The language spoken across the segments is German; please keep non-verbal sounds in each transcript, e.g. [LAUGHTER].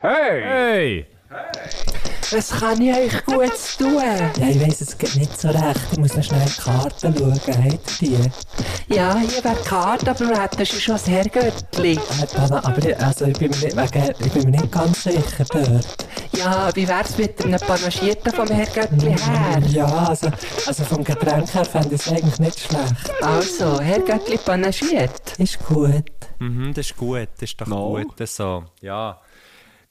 Hey! Hey! Was kann ich euch gut tun? Ja, ich weiss, es geht nicht so recht. Ich muss noch schnell die Karten schauen. Habt ihr die? Ja, hier wäre die Karte, aber du hättest schon das Herrgöttli. Aber ich- also, ich, bin mir nicht, wegen, ich bin mir nicht ganz sicher dort. Ja, wie wär's mit einem Panagierten vom Herrgöttli her? Ja, also, also vom Getränk her fände ich es eigentlich nicht schlecht. Also, Herrgöttli panagiert. Ist gut. Mhm, das ist gut, das ist doch No. gut, das so. Ja.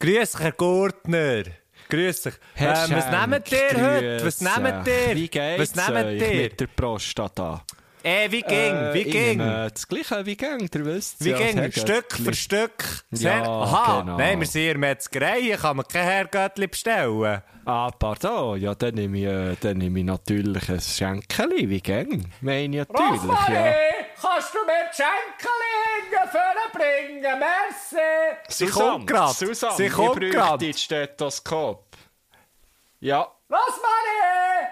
Grüß dich, Herr Gurtner. Grüß dich. Herr Ähm, was nehmt ihr heute? Was nehmt ihr? Wie geht's Was nehmt ihr? mit der Prostata? Äh, wie ging? Äh, wie ging? nehme Das gleiche wie ging, ihr wisst Wie ja, ging? Stück für Stück? Ja, Aha, genau. nein, wir sind in Metzgerei, kann man kein Herrgöttli bestellen. Ah, pardon, ja, dann nehme ich, äh, dann nehme ich natürlich ein Schenkeli, wie ging? Meine ich natürlich, ja. kannst du mir Schenkelinge vorbringen? Merci! Sie kommt grad. Susanne, Sie ich kommt grad. das Stethoskop. Ja, Was, Manni?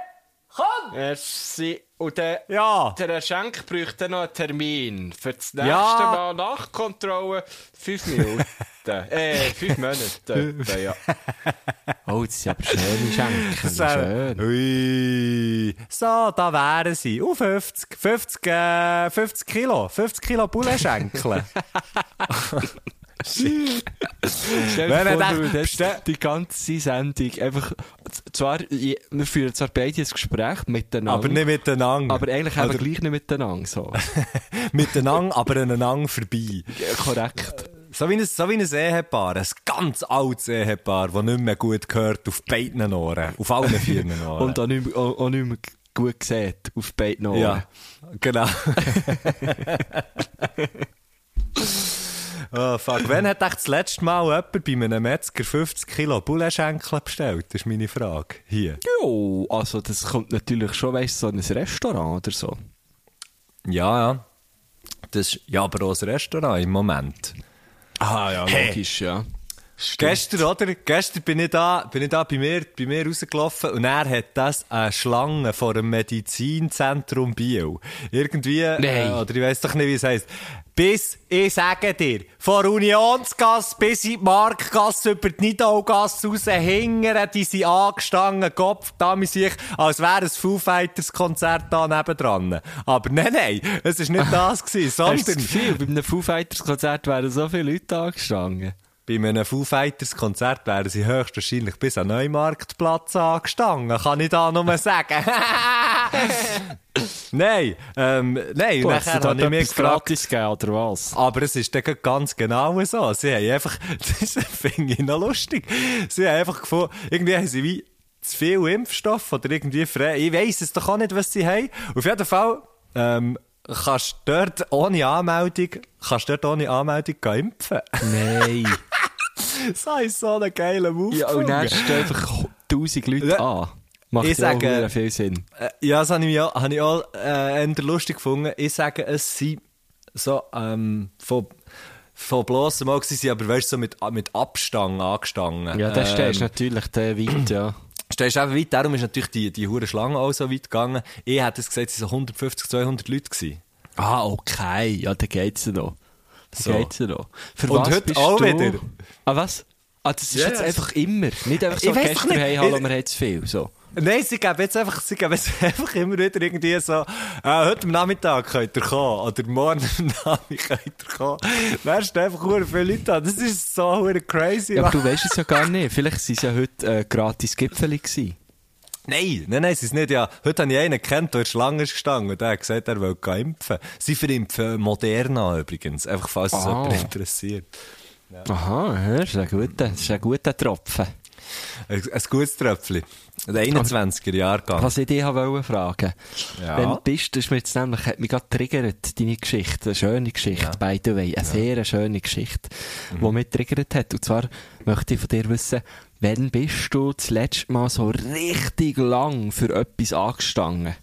Komm! merci. Und der, Ja. der Herr Schenk bräuchte noch einen Termin. Für das nächste Ja. Mal Nachkontrolle, fünf Minuten. [LAUGHS] äh, fünf Monate. [LAUGHS] etwa, ja. [LAUGHS] Oh, das sind aber schöne Schenken. Schön. Ui. So, da wären sie. Uh, 50, 50, äh, 50 Kilo. 50 Kilo Bullenschenkel. [LAUGHS] Stell dir vor, das, die ganze Sendung einfach, zwar, wir führen zwar beide ein Gespräch miteinander. aber nicht miteinander. Aber eigentlich haben wir Oder gleich nicht miteinander, so. miteinander, aber aneinander vorbei. Ja, Korrekt. So wie, ein, so wie ein Ehepaar. Ein ganz altes Ehepaar, das nicht mehr gut gehört auf beiden Ohren. Auf allen [LAUGHS] vier Ohren. Und auch nicht, mehr, auch, auch nicht mehr gut gesehen, auf beiden Ohren. Ja, genau. [LAUGHS] oh, fuck. Wann hat echt das letzte Mal jemand bei einem Metzger 50 Kilo Bullenschenkel bestellt? Das ist meine Frage. Hier. Jo, also das kommt natürlich schon, weißt du, so ein Restaurant oder so. Ja, ja. Das ist ja aber auch ein Restaurant im Moment. Ah, ja, Hey. logisch, ja. Gestern, oder? Gestern bin ich da, bin ich da bei mir, bei mir rausgelaufen und er hat das eine Schlange vor dem Medizinzentrum Biel. Irgendwie, äh, oder ich weiß doch nicht, wie es heisst. Bis, ich sage dir, von Unionsgasse bis in die Marktgasse über die Nidaugasse raus, hingern, die sind angestanden, Kopf, da mis ich, als wäre ein Foo Fighters Konzert da nebendran. Aber nein, nein, es ist nicht [LAUGHS] das gewesen, Hast du das sondern Gefühl, bei einem Foo Fighters Konzert wären so viele Leute angestanden? Bei einem Foo Fighters Konzert wären sie höchstwahrscheinlich bis an Neumarktplatz angestanden, kann ich da nur sagen. [LAUGHS] nein, ähm, nein, Du nachher habe ich mich gefragt, gratis gegeben, oder was? aber es ist dann ganz genau so. Sie haben einfach, [LAUGHS] das finde ich noch lustig, sie haben einfach gefunden, irgendwie haben sie wie zu viel Impfstoff oder irgendwie frei, ich weiss es doch auch nicht, was sie haben. Auf jeden Fall, ähm, kannst du dort ohne Anmeldung, kannst dort ohne Anmeldung impfen. Nein. [LAUGHS] Das ist so ein geiler Move. ja, und dann stehen einfach tausend Leute Ja. an. Macht Ich ja auch sage- verdammt viel Sinn. Äh, Ja, das habe ich, habe ich auch äh, lustig gefunden. Ich sage, es sind so ähm, von, von bloßem Auge, sie sind aber weißt, du, so mit, mit Abstand angestanden. Ja, das stehst ähm, natürlich der weit, ja. Stehst eben weit, darum ist natürlich die, die hure Schlange auch so weit gegangen. Ich hätte es gesagt, es waren so 150, 200 Leute. Gewesen. Ah, okay. Ja, dann geht's ja noch. So. geht's ja noch. Für Und was heute bist auch du? wieder. Ah, was? Ah, das ist Ja, jetzt einfach immer. Nicht einfach so Ich gestern, hey, hallo, wir haben zu viel. So. Nein, sie geben jetzt einfach, sie geben jetzt [LAUGHS] einfach immer wieder irgendwie so, äh, heute am Nachmittag könnt ihr kommen, oder morgen am Nachmittag könnt ihr kommen. Dann stehen einfach hure viele Leute an. Das ist so crazy. Ja, aber du weißt es ja gar nicht. Vielleicht waren es ja heute äh, gratis Gipfeli gewesen. Nein, nein, nein, es ist nicht, ja. Heute habe ich einen kennt, der in der Schlange ist gestanden und der hat gesagt, er will impfen. Sie verimpfen Moderna übrigens, einfach falls es Ah. jemand interessiert. Aha, ja, das ist ein guter, das ist ein guter Tropfen. Ein, ein gutes Tröpfchen. Der 21er Jahrgang. Was ich dich wollte fragen. Ja. Wenn bist du, das ist mir jetzt nämlich, hat mich gerade triggert, deine Geschichte, eine schöne Geschichte, by the way, eine sehr schöne Geschichte, Mhm. die mich triggert hat. Und zwar möchte ich von dir wissen, wann bist du das letzte Mal so richtig lang für etwas angestanden?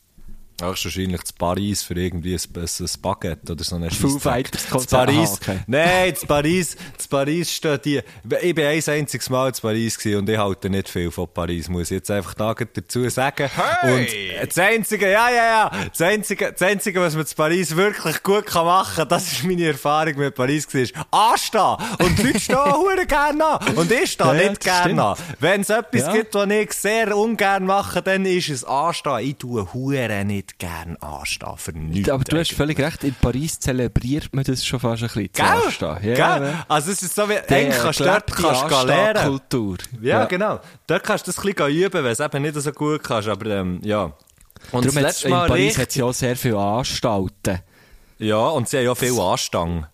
Auch wahrscheinlich zu Paris für irgendwie ein, ein, ein Baguette oder so eine Foo. Fighters Konzert. Paris. Aha, okay. Nein, zu Paris, zu Paris steht die. Ich bin ein einziges Mal zu Paris gewesen und ich halte nicht viel von Paris, muss ich jetzt einfach da dazu sagen. Hey! Und das Einzige, ja, ja, ja, das Einzige, das Einzige, was man zu Paris wirklich gut kann machen, das ist meine Erfahrung mit Paris gewesen, ist anstehen. Und die Leute stehen [LAUGHS] hure gerne an. Und ich stehe Ja, nicht gerne an. Wenn es etwas Ja. gibt, was ich sehr ungern mache, dann ist es anstehen. Ich tue hure nicht gern anstehen. Für nichts. Aber du hast völlig recht, in Paris zelebriert man das schon fast ein bisschen. Gell? Anstehen. Gell? Ja, ne? Also es ist so wie, eigentlich kannst du dort kannst du lernen. Anstehkultur. Ja, genau. Dort kannst du das ein bisschen üben, wenn du es eben nicht so gut kannst, aber ähm, ja. Und Darum das letzte in Mal Paris richtig- hat es ja auch sehr viele Anstalten. Ja, und sie haben ja viel Anstang.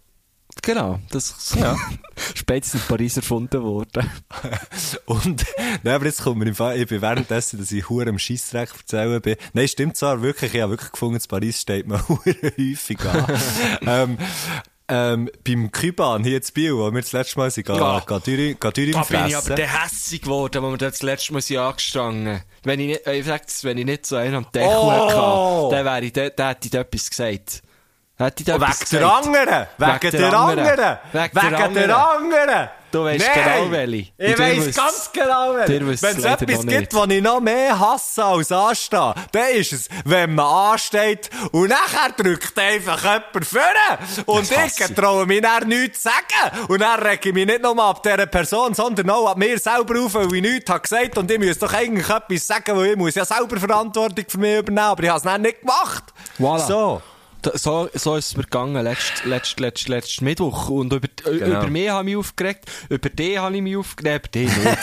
Genau, das Ja. [LAUGHS] spätestens in Paris erfunden worden. [LAUGHS] Und, nein, aber jetzt kommt mir im Fall, ich bin währenddessen, dass ich hure am Scheissdreck erzählen bin. Nein, stimmt zwar wirklich, ich habe wirklich gefunden, in Paris steht man [LAUGHS] hure häufig an. ähm, ähm, beim Küban hier in Biel, wo wir das letzte Mal sind, Ja. Dürüm Da bin ich aber der hässig geworden, wo wir das letzte Mal sind angestanden Wenn ich nicht, äh, ich sag's, wenn ich nicht so einen am Deckel Oh! hatte, dann wäre ich, da, da hätte ich etwas gesagt. Hätte ich da wegen der anderen! Wegen der anderen! Wegen der der anderen! Du weisst Nein! genau welche. Ich wisst- ganz genau welche. Wenn es etwas gibt, was ich noch mehr hasse als anstehen, dann ist es, wenn man ansteht und nachher drückt einfach jemand vorne. Und Das ich traue mich dann nichts zu sagen. Und dann rege ich mich nicht nur ab dieser Person, sondern auch ab mir selber auf, weil ich nichts habe gesagt und ich muss doch eigentlich etwas sagen, weil ich muss ja selber Verantwortung für mich übernehmen, aber ich habe es dann nicht gemacht. Voilà. So. So, so ist es mir gegangen, letzt, letzt, letzt, letzt Mittwoch. Und über, Genau. über mich habe ich mich aufgeregt, über dich habe ich mich aufgeregt, über dich nicht.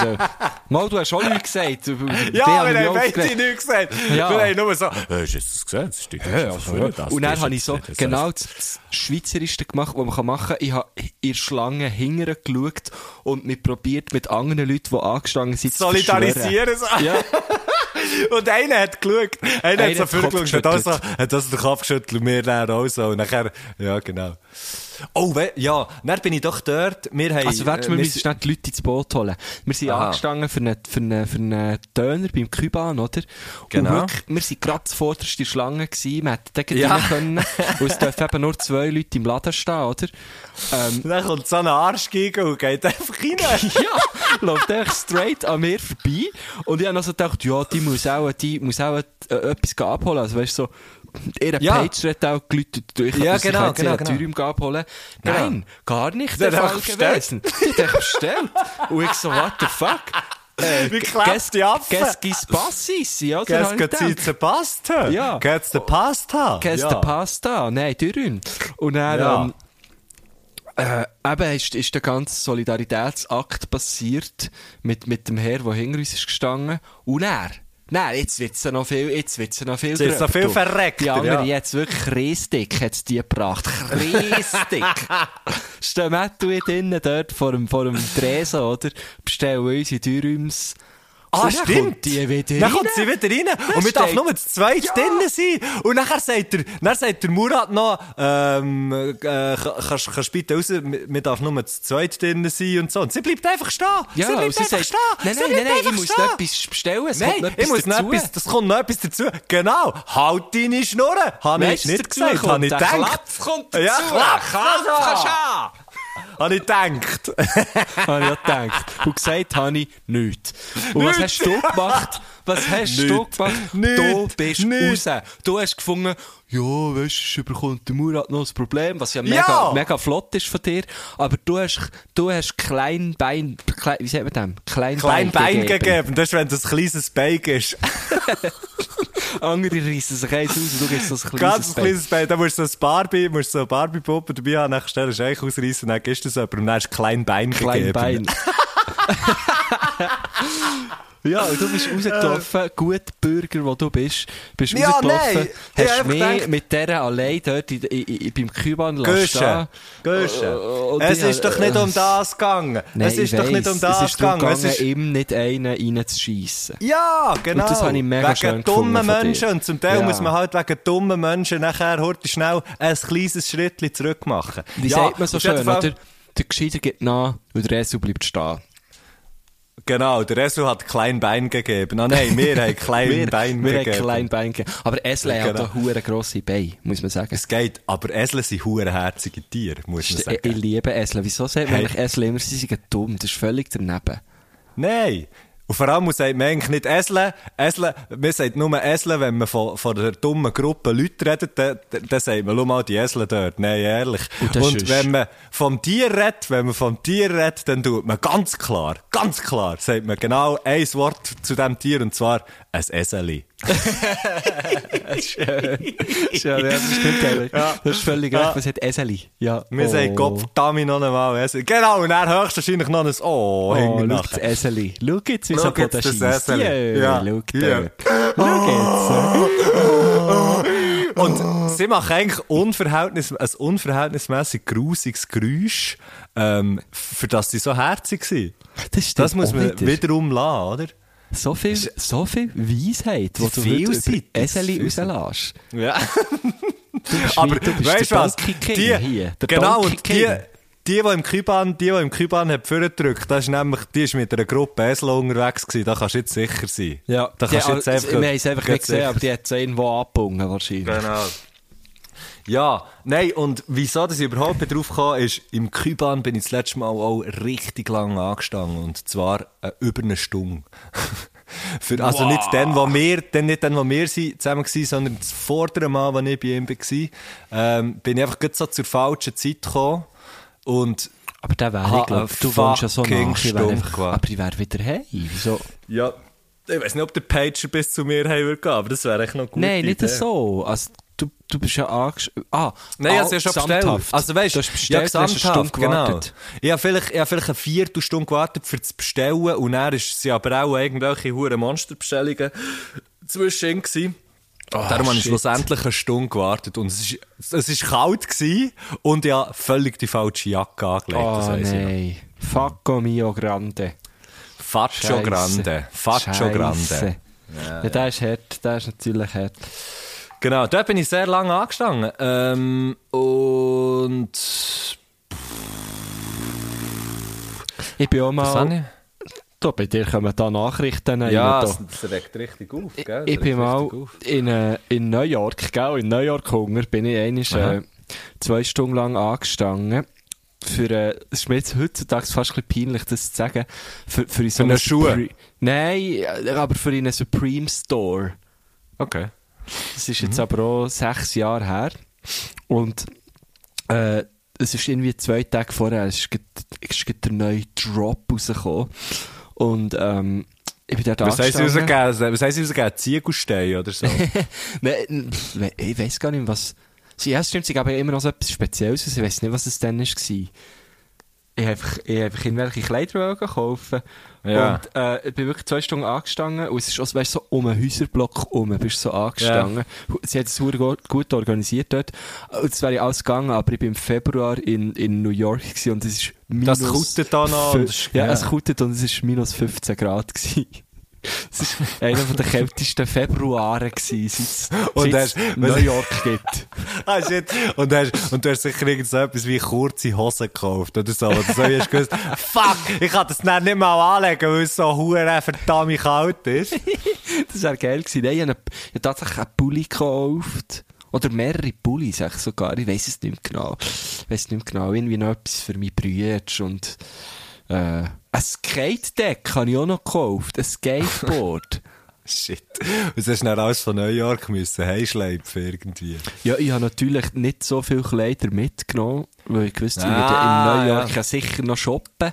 So- [LAUGHS] Mal, du hast auch nichts gesagt. Über, über Ja, wir haben beide nichts gesagt. Ja. Wir haben nur so, hast du das gesehen? Das steht Ja, also, ja. Und dann habe ich so genau das, das Schweizerischste gemacht, was man machen kann. Ich habe in der Schlange hingern geschaut und mich probiert mit anderen Leuten, die angestanden sind, zu verschwören. Solidarisieren. So. Ja. [LAUGHS] Und einer hat geschaut. Einer, Einer hat so Kopf vorgeschaut, hat, also, hat also den Kopf geschüttelt und mir dann auch so. Und nachher, ja, genau. Oh, we, ja, dann bin ich doch dort. Wir haben, Also, warte, wir äh, müssen schnell die Leute ins Boot holen. Wir sind Aha. angestanden für einen, für einen, für einen Döner beim Küban, oder? Genau. Und wirklich, wir sind gerade zuvorderst in der Schlange gewesen, wir hätten gleich Ja. können. Und es dürfen eben nur zwei Leute im Laden stehen, oder? Ähm, [LAUGHS] Dann kommt so ein Arsch gegen und geht einfach rein. [LAUGHS] ja, läuft einfach straight an mir vorbei. Und ich habe noch so gedacht, ja, die muss auch, die muss auch äh, etwas abholen. Also, weißt du, so, ihre Ja. Page hat auch geläutet. Ich Ja, genau, in genau, der genau. Thürium abholen. Genau. Nein, gar nicht der hat Fall gewesen. Die hat bestellt. Und ich so, what the fuck? Äh, Wie klappt die qui se passe ici? Oder? Ich te Pasta? Ja. Qu'est-ce te Pasta? Ja. de Pasta? Nein, Thüringen. Und dann, Ja. ähm, äh, eben ist, ist der ganze Solidaritätsakt passiert mit, mit dem Herr, der hinter uns ist gestanden. Und er, nein, jetzt wird's ja noch viel, jetzt wird's ja noch viel Jetzt wird's noch viel du. verreckter, Die andere ja. jetzt wirklich Riesdick hat's die gebracht. Riesdick. [LAUGHS] Stehen ich drinnen dort vor dem, vor dem Tresen, oder? Bestellen unsere Dürrüms. Ah, dann stimmt. die wieder Dann rein. kommt sie wieder rein. Und wir darf nur zu zweit Ja. drinnen sein. Und nachher sagt der, dann sagt der Murat noch, ähm, äh, kannst, kannst bitte raus, wir darf nur zu zweit drinnen sein und so. Und sie bleibt einfach stehen. Ja, sie bleibt einfach sagt, stehen. nein, nein, nein, nein, ich muss stehen. noch etwas bestellen, es Nein, kommt etwas ich muss dazu. etwas, das kommt noch etwas dazu. Genau. Halt deine Schnurren. Habe ich nicht gesagt, habe ich gedacht. Klapf kommt dazu. Ja, Klapf, Klapf kannst du haben. Habe ich gedacht. [LAUGHS] habe ich ja gedacht. Und gesagt habe ich nichts. Und was hast du gemacht? Was hast du Nichts. gemacht? Nichts. Du bist Nichts. raus. Du hast gefunden, ja, weißt du, überkommt der Murat noch ein Problem, was ja mega, Ja. mega flott ist von dir. Aber du hast, du hast Kleinbein, klein, wie sagt man dem? Klein Kleinbein, Bein gegeben. Das ist, wenn das ein kleines Bein ist. [LAUGHS] Andere reissen sich eins aus und du gibst so ein kleines Ganz Bein. kleines Bein. Da musst du so ein Barbie, musst so eine Barbie-Puppe dabei haben, dann stellst du eigentlich ausreißen, dann gibst du es jemandem und dann hast du klein Bein Klein gegeben. Bein. [LAUGHS] Ja, und du bist rausgelaufen, gut Bürger, wo du bist, bist Ja, rausgelaufen, nein, hast mich gedacht- mit dieser allein dort in, in, in, beim Küban lassen. Gösche. und Es ich- ist doch nicht um das gegangen. Nein, es ist doch nicht um das es ist darum gegangen. Es gegangen, ist, ihm nicht einen reinzuschiessen. ja, genau. Und das habe ich mega wegen schön dummen. Menschen. Und zum Teil Ja. muss man halt wegen dummen Menschen nachher heute schnell ein kleines Schrittchen zurück machen. Wie ja, sagt man so schön, Fall- oder? Der Gescheiter geht nach und der Esel bleibt stehen. Genau, der Esel hat klein Bein gegeben. Ah nein, wir haben klein [LAUGHS] Wir, Bein wir haben gegeben. klein Bein gegeben. Aber Esel hat Genau. auch hure grosse Beine, muss man sagen. Es geht, aber Esel sind hurenherzige Tiere, muss man sagen. ich liebe Esel. Wieso sagt man Hey. eigentlich Esel immer, sie sind dumm? Das ist völlig daneben. Nein. Und vor allem sagt man eigentlich nicht Esel. Esel, man sagt nur Esel, wenn man von, von einer dummen Gruppe Leute redet, dann, dann sagt man, schau mal, die Esel dort. Nein, ehrlich. Und Und wenn man vom Tier redet, wenn man vom Tier redet, dann tut man ganz klar, ganz klar, sagt man genau ein Wort zu dem Tier, und zwar ein Eseli. [LAUGHS] Schön. ja, das stimmt eigentlich. Das ist völlig Ja. recht. Was hat Eseli? Ja. Wir oh. sagen Gottverdammt noch einmal Esel. Genau, und dann höchstwahrscheinlich noch ein Oh, Oh, nachher. das Eseli. Schau jetzt, wie so jetzt Boden das. Eseli. Ja, Ja. schau Ja. dort. Schau jetzt. [LAUGHS] Und sie machen eigentlich unverhältnis, ein unverhältnismäßig grusiges Geräusch, ähm, für das sie so herzig sind. Das, stimmt Das muss man wieder. wiederum lassen, oder? So viel, so viel Weisheit, die du heute. Eseli rauslässt. Ja. [LAUGHS] Du bist Aber du bist weißt der was? Donkey King Die, hier. Der genau, Donkey und die, die, die im Küban, die, die im Küban hat vorgedrückt, das ist nämlich, die ist mit einer Gruppe Esel unterwegs gewesen, da kannst du jetzt sicher sein. Ja, da kannst du jetzt die, einfach, wir haben es einfach nicht gesehen, aber die hat es irgendwo abgebunden wahrscheinlich. Genau. Ja, nein, und wieso dass ich überhaupt drauf kam, ist, im Küban bin ich das letzte Mal auch richtig lang angestanden. Und zwar äh, über eine Stunde. [LAUGHS] Für, also nicht dann, wo wir, dann nicht dann, wo wir sie zusammen waren, sondern das vordere Mal, als ich bei ihm war, ähm, bin ich einfach gerade so zur falschen Zeit gekommen. Und Aber der wäre, ich glaube, eine du wohnst ja so nach, ich wär aber ich wäre wieder heim. Wieso? ja, ich weiß nicht, ob der Pager bis zu mir heim würde gehen, aber das wäre echt noch gut. Nein, nicht so. Also, du, du bist ja angeschrieben. Ah, Nein, ich ah, habe ja schon bestellt. gesamthaft. Also weißt du hast bestellt, ja, du hast eine gesamthaft, Stunde genau. gewartet. Ich habe vielleicht, ich habe vielleicht eine Viertelstunde gewartet für das Bestellen und dann ist sie aber auch irgendwelche hure Monsterbestellungen zwischen gewesen. Darum habe ich Ah, schlussendlich eine Stunde gewartet und es ist, es ist kalt gewesen und ich habe völlig die falsche Jacke angelegt. das Oh weiss ich noch. nein. Facco mio grande. Faccio. Grande. Faccio. Grande. Ja, der ist hart. Der ist natürlich hart. Genau, dort bin ich sehr lange angestanden. Ähm, und... Ich bin auch mal... Da, bei dir kommen da Nachrichten. Ja, da. das, das regt richtig auf, gell? Ich bin mal in, äh, in New York, gell? In New York Hunger bin ich einmal, äh, zwei Stunden lang angestanden. Für, äh, es ist mir jetzt heutzutage fast ein bisschen peinlich, das zu sagen. Für, für, so eine einen Schuhe? Nein, äh, aber für einen Supreme Store. Okay. Das ist jetzt aber auch sechs Jahre her. Und äh, es ist irgendwie zwei Tage vorher, es ist, es ist der neue Drop rausgekommen. Und ähm, ich bin dort Was angestanden. rausgegeben? Was heisst rausgegeben? Ziegelstein oder so? [LAUGHS] Nein, ich weiß gar nicht, was. Sie, ja, stimmt, sie geben ja immer noch so etwas Spezielles. aus. Ich weiß nicht, was es dann war. Ich habe einfach, ich einfach irgendwelche Kleider kaufen. Ja. Und äh, ich bin wirklich zwei Stunden angestanden und es ist auch, weißt, so um einen Häuserblock herum bist du so angestanden. Sie hat es gut, gut organisiert dort. Und es wäre alles gegangen, aber ich bin im Februar in, in New York gewesen und es ist minus... Das kutet da noch Ja, ja. es kutet und es ist minus 15 Grad gewesen. Es war einer der kältesten Februare, [LAUGHS] seit Und es hast- New York gibt. [LAUGHS] ah, shit. Und hast, und du hast sicher irgend so etwas wie kurze Hosen gekauft oder so. Oder so hast gewusst, [LAUGHS] fuck, ich kann das dann nicht mal anlegen, weil es so hure verdammt kalt ist. Das wäre geil gewesen. Nein, ich habe, habe tatsächlich einen Pulli gekauft. Oder mehrere Pullis, sag ich sogar. Ich weiss es nicht mehr genau. Ich weiss nicht mehr genau. Irgendwie noch etwas für meine Brüder und, äh, ein Skate-Deck habe ich auch noch gekauft. Ein Skateboard. [LAUGHS] Shit. Und du dann alles von New York müssen heimschleifen irgendwie. ja, ich habe natürlich nicht so viele Kleider mitgenommen, weil ich wusste, ich Ah, würde in New. York ja. sicher noch shoppen.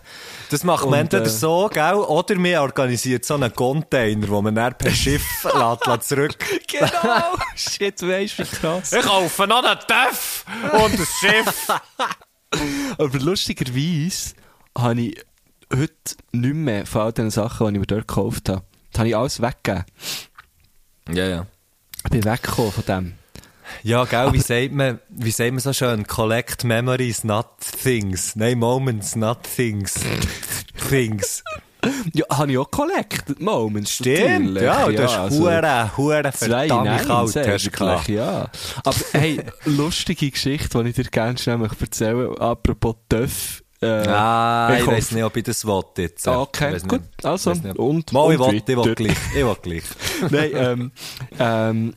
Das macht man entweder äh, so, gell? Oder man organisiert so einen Container, wo man dann per Schiff [LAUGHS] lässt, lässt zurück. Genau! [LAUGHS] Shit, weisst du, wie krass. Ich kaufe noch einen Töff und ein Schiff. Aber lustigerweise habe ich heute nicht mehr von all den Sachen, die ich mir dort gekauft habe. Das habe ich alles weggegeben. Ja, ja. Ich bin weggekommen von dem. Ja, gell, wie sagt man, wie sagt man so schön? Collect memories, not things. Nein, moments, not things. things. Ja, habe ich auch collected Moments. Stimmt, natürlich. ja, du hast also hure, hure Zwei verdammt kalt, hast ja. Aber hey, [LAUGHS] lustige Geschichte, die ich dir gerne schnell möchte erzählen Apropos Töff. Äh, Ah, ich weiß nicht, ob ich das will jetzt. Ah, Ich Okay, weiss gut. nicht. Also, nicht. und, Mal, ich und ich will weiter. gleich. Ich will gleich. [LAUGHS] [LAUGHS] Nein, ähm, ähm,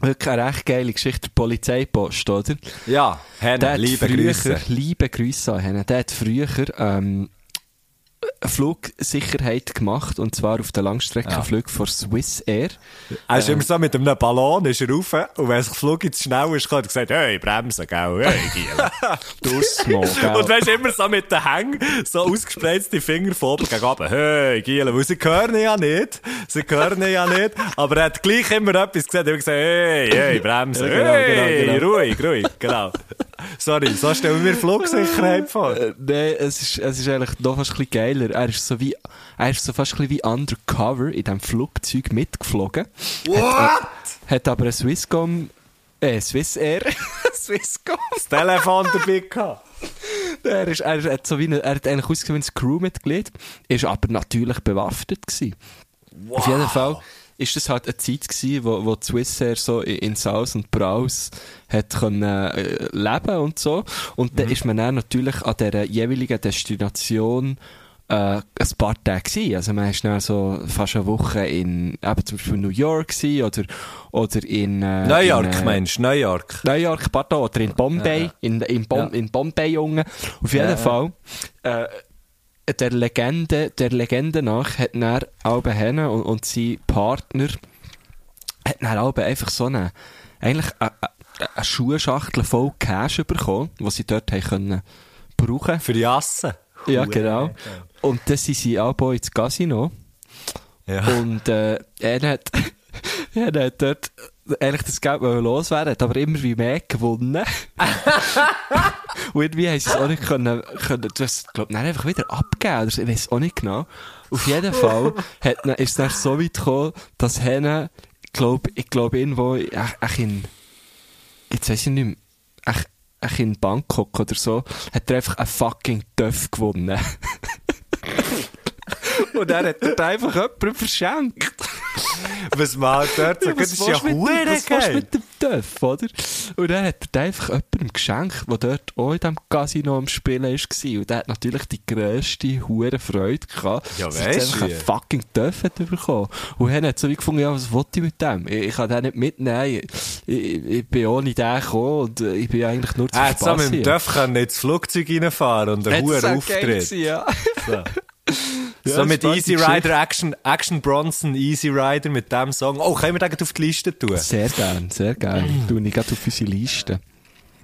wirklich eine recht geile Geschichte, der Polizeipost, oder? Ja, Henne, liebe früher, Grüße. liebe Grüße an Henne, der hat früher, ähm, Flugsicherheit gemacht, und zwar auf den Langstreckenflügen von Swiss Air. Er ist immer so mit einem Ballon ist er rauf und wenn sich Flug jetzt schnell ist, hat er gesagt, hey, bremsen, gell, hey, Giel. [LAUGHS] Durchs Mal, [LAUGHS] gell? Und weißt immer so mit den Hängen, so ausgespreizte Finger von oben gegen oben. Hey, Giel, weil sie hören ja nicht. Sie hören ja nicht. Aber er hat gleich immer etwas gesagt. Er hat gesagt, hey, hey, bremsen. Ja, genau, hey, genau, genau. ruhig, ruhig, genau. Sorry, so stellen wir Flugsicherheit vor. Äh, Nein, es ist, es ist eigentlich noch fast ein bisschen geiler. Er ist so wie, er ist so fast ein bisschen wie undercover in diesem Flugzeug mitgeflogen. What? Hat aber ein Swisscom, äh, Swiss Air, [LAUGHS] Swisscom. Das Telefon dabei gehabt. Er, ist, er, hat so wie eine, er hat eigentlich ausgesehen wie ein Crewmitglied, ist aber natürlich bewaffnet gewesen. Auf jeden Fall ist das halt eine Zeit gewesen, wo, wo die Swissair so in, Saus und Braus hat können, äh, leben und so. Und dann ist man dann natürlich an dieser jeweiligen Destination äh, ein paar Tage gewesen. Also man dann so fast eine Woche in, eben zum Beispiel New York gewesen oder, oder in, äh, New York, in, äh, Mensch, New York. New York, pardon, oder in Bombay, In, in, Bom, Ja. in Bombay, Junge. Auf jeden Ja, ja. Fall, äh, der Legende, der Legende nach hat dann Albe Henne und, und sein Partner hat dann Albe einfach so eine, eigentlich eine, eine, Schuhschachtel voll Cash bekommen, die sie dort haben können brauchen. Für die Assen. Ja, genau. Und dann sind sie Albe ins Casino. Ja. Und äh, er hat, [LAUGHS] er hat dort eigentlich das Geld loswerden, hat aber immer wie mehr gewonnen. [LAUGHS] Und irgendwie haben sie es auch nicht können, können das, glaub, dann einfach wieder abgeben, oder ich weiß auch nicht genau. Auf jeden Fall hat, ist es dann so weit gekommen, dass Henne, glaub, ich glaube irgendwo, ach, ach in, jetzt weiss ich nicht mehr, ach, ach in Bangkok oder so, hat er einfach einen fucking Töff gewonnen. [LAUGHS] Und er hat dort einfach jemandem verschenkt. [LAUGHS] Was man dort sagt, das ist ja hure was willst mit dem Töff, oder? Und dann hat er einfach jemandem geschenkt, der dort auch in diesem Casino am Spielen war. Und der hat natürlich die grösste hure Freude gehabt. Ja, er jetzt du einfach wie? einen fucking Töff hat bekommen. Und er hat so wie gefunden, ja, was wollte ich mit dem? Ich, ich kann den nicht mitnehmen. Ich, ich, ich bin ohne den gekommen und ich bin eigentlich nur zu Er hat mit dem. Dörf können ins Flugzeug reinfahren und einen hohen geil Auftritt. gewesen, ja. So. [LAUGHS] Ja, so mit Easy Rider, Action, Action Bronson, Easy Rider mit dem Song. Oh, können wir den auf die Liste tun? Sehr gern, sehr gern. [CLEARS THROAT] Ich gerade auf unsere Liste.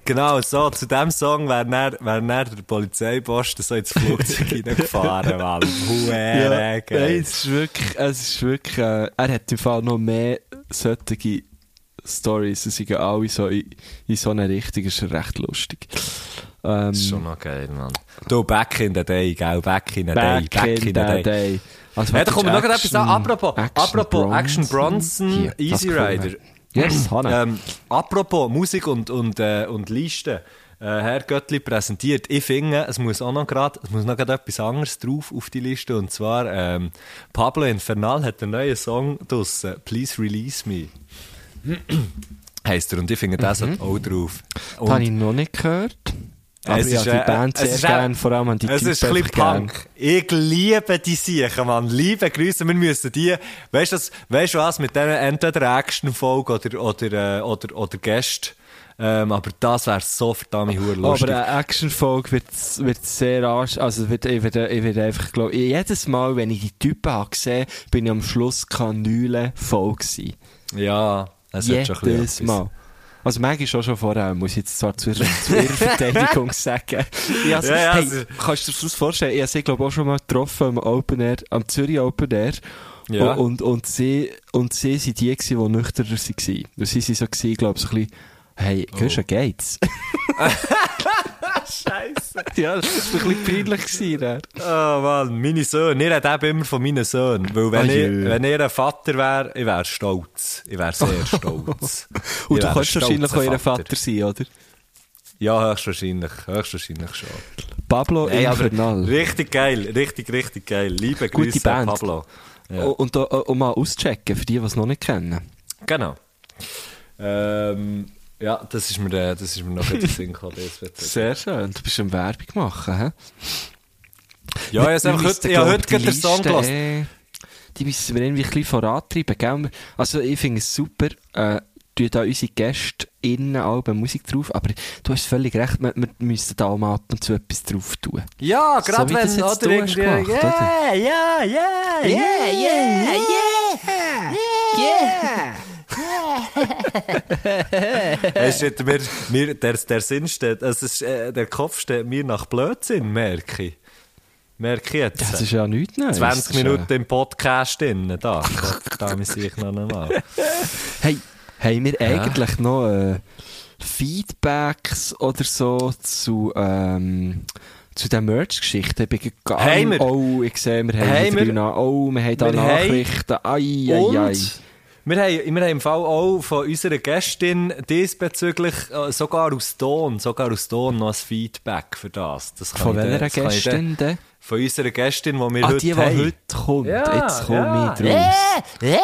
Genau, so, zu dem Song wäre dann, wär dann der Polizeiposten so ins Flugzeug [LAUGHS] reingefahren, Mann. Huere Nein, geil. es ist wirklich, es ist wirklich, äh, er hat im Fall noch mehr solche Stories, es sind alle so in, in so eine Richtung, ist recht lustig. Ähm, Das ist schon noch geil, Mann. Du, back in the day, gell? Back in the back, day, in the day. Also, Ja, da kommt noch etwas Action- an. Apropos, apropos Action Bronson, Hier, das Easy Rider. Yes, [CLEARS THROAT] Hanna. Ähm, apropos Musik und, und, äh, und Listen. Äh, Herr Göttli präsentiert. Ich finde, es muss auch noch gerade, es muss noch gerade etwas anderes drauf auf die Liste. Und zwar, ähm, Pablo Infernal hat einen neuen Song draussen. Please Release Me. [CLEARS THROAT] Heisst er. Und ich finde, der sollte auch drauf. das habe ich noch nicht gehört. Aber Es ja, ist, die Band sehr ist, äh, gern, vor allem an die Es Typen ist ein bisschen. Punk. Ich liebe die Siechen, Mann. Liebe Grüße. Wir müssen die, weißt du was, weißt was, mit denen entweder Action-Folge oder, oder, äh, oder, oder Gäste. Ähm, aber das wäre so verdammt hure lustig. Aber eine Action-Folge wird, wird sehr arsch, also wird, ich werde, ich einfach, glaub, jedes Mal, wenn ich die Typen habe gesehen, bin ich am Schluss Kanüle voll gewesen. ja, es hat schon ein bisschen. Mal. Also Maggie schon schon vorher, muss ich jetzt zwar zu ihrer, zu ihrer Verteidigung [LAUGHS] sagen. Ich has, Ja, ja, hey, also- kannst du dir das vorstellen? Ich habe sie, glaube auch schon mal getroffen am Open Air, am Zürich Open Air. Ja. Und, und, und sie, und sie sind die die nüchterner waren. Und sie sind so glaube ich, so ein bisschen, hey, Oh. gehst du, geht's? [LAUGHS] Scheiße. [LAUGHS] ja, das war ein bisschen peinlich gewesen. Oh Mann, meine Söhne. Ihr redet eben immer von meinen Söhnen. Weil wenn, Ah, ich, wenn ihr ein Vater wäre, ich wäre stolz. Ich wäre sehr [LAUGHS] stolz. Und Ich du kannst ein wahrscheinlich auch ihr Vater sein, oder? Ja, höchstwahrscheinlich. Höchstwahrscheinlich schon. Pablo Ey, aber Infernal. Richtig geil, richtig, richtig geil. Liebe Gute Grüße an Band. Pablo. Ja. Und, und, um mal auszuchecken, für die, die es noch nicht kennen. Genau. Ähm, Ja, das ist mir, äh, das ist mir noch in den Sinn gekommen. Sehr schön. Du bist am Werbung machen, hä? Ja, ich habe einfach Wir heute, ich habe glaub heute gerade den die Song gelassen. Die müssen wir irgendwie ein bisschen vorantreiben, gell? Also, ich finde es super, äh, tun da unsere Gäste innen alle Musik drauf, aber du hast völlig recht, wir, wir müssen da auch mal ab und zu etwas drauf tun. Ja, So gerade wie wenn, jetzt oder du hast irgendwie, gemacht, yeah, yeah, yeah, yeah, yeah, yeah. Weißt du, mir, mir, der, der Sinn steht, also es ist, äh, der Kopf steht mir nach Blödsinn, merke ich. Merke ich jetzt. Das ist ja nichts Neues. 20 Das ist, Minuten im Podcast drin, da. Da muss ich noch einmal. Hey, haben wir eigentlich noch äh, Feedbacks oder so zu, ähm, zu den Merch-Geschichten? Ich bin gar Haben wir? Oh, ich sehe, wir haben wieder wir? Oh, wir haben da Nachrichten. Ai, ai, Und ai. Wir haben, wir haben im Fall auch von unserer Gästin diesbezüglich, äh, sogar aus Ton, sogar aus Ton noch ein Feedback für das. das Von welcher dann- Gästin denn? Von unserer Gästin, die wir Ah, heute die, die haben. heute kommt. Ja, Jetzt komme ja. ich draus. Ja,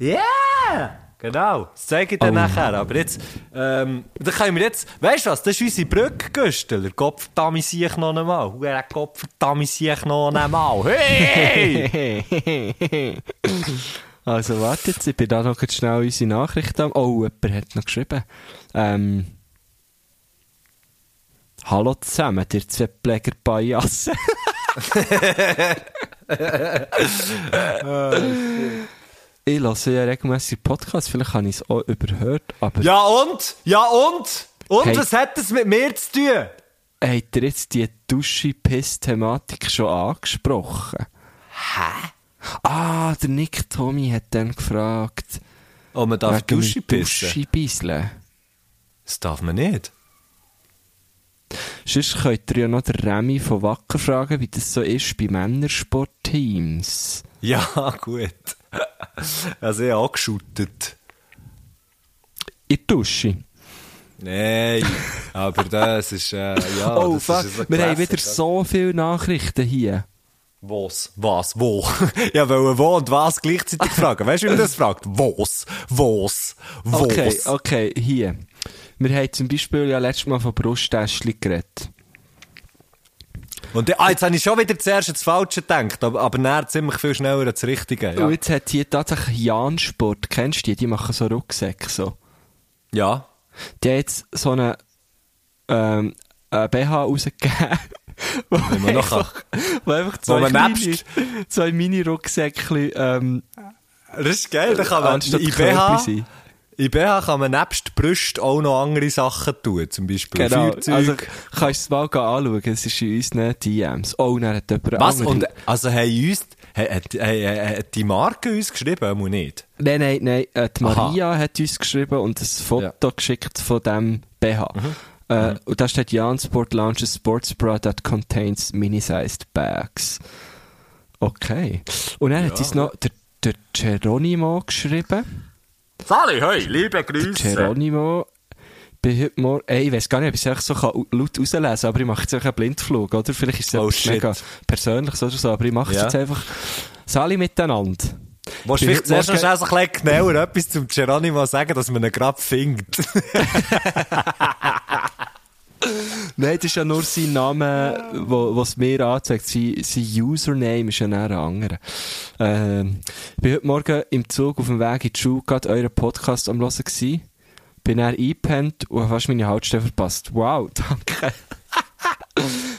ja, ja. Genau, das zeige ich dir Oh. nachher. Aber jetzt, ähm, da können wir jetzt, weißt du was, das ist unsere Brücke. Gott verdammt ich noch einmal. Huere verdammt ich noch einmal. Hey! [LAUGHS] also warte jetzt, ich bin da noch schnell unsere Nachricht am. Oh, jemand hat noch geschrieben. Ähm, Hallo zusammen, ihr zwei Pfleger Payassen. [LAUGHS] ich höre ja regelmässig Podcasts, vielleicht habe ich es auch überhört, aber ja und? Ja und? Und Hey. was hat das mit mir zu tun? habt ihr jetzt die Duschi-Piss-Thematik schon angesprochen? Hä? Ah, der Nick Tommy hat dann gefragt. Oh, man darf Dusche pissen? Duschi-Bisseln. Das darf man nicht. Sonst könnt ihr ja noch den Remy von Wacker fragen, wie das so ist bei Männersportteams. Ja, [LAUGHS] gut. Also ich habe angeschüttet. In der Dusche. Nein, aber das ist, äh, ja, [LAUGHS] oh, fuck. wir haben wieder so viele Nachrichten hier. Was? Was? Wo? [LAUGHS] ja, wollte wo und was gleichzeitig [LAUGHS] fragen. Weißt du, wie man das fragt? Was? Was? Was? Okay, okay, hier. Wir haben zum Beispiel ja letztes Mal von Brusttäschchen geredet. Und ah, jetzt habe ich schon wieder zuerst das Falsche gedacht, aber, aber näher ziemlich viel schneller das Richtige. Ja. Und jetzt hat hier tatsächlich Jan Sport, kennst du die? Die machen so Rucksäcke so. ja. Die haben jetzt so eine, ähm, einen BH rausgegeben. Wo man noch einfach, wo einfach Wo zwei, man kleine, nebst- zwei Mini-Rucksäckchen, ähm, Das ist geil, da kann man in BH, sein. in BH kann man nebst Brüst auch noch andere Sachen tun, zum Beispiel Genau. Feuerzeug. Also, kannst du es mal anschauen. Es ist in unseren DMs. Oh, dann hat jemand Was? andere- Und, also haben uns, hat, hat, hat, die Marke uns geschrieben, muss nicht? Nein, nein, nein. Äh, die Aha. Maria hat uns geschrieben und ein Foto geschickt von dem BH. Mhm. Äh, Und da steht Jan Sport launches sports bra that contains mini-sized bags. Okay. Und dann hat uns noch der, der Geronimo geschrieben. Sali, hey, liebe Grüße. Geronimo. Bin heute morgen, ey, ich weiß gar nicht, ob ich es so kann, laut rauslesen kann, aber ich mache jetzt einfach einen Blindflug, oder? Vielleicht ist es Oh, mega Persönliches oder so, aber ich mache es Ja. jetzt einfach. Sali miteinander. Willst du vielleicht zuerst noch heute schnell so ein bisschen genauer etwas zum Geronimo sagen, dass man ihn gerade findet? [LAUGHS] Nein, das ist ja nur sein Name, wo, was mir anzeigt. Sein, sein Username ist ja ein anderer. Ähm, ich bin heute Morgen im Zug auf dem Weg in die Schule gerade euren Podcast am hören gsi. Bin dann eingepennt und habe fast meine Haltestelle verpasst. Wow, [LAUGHS] danke.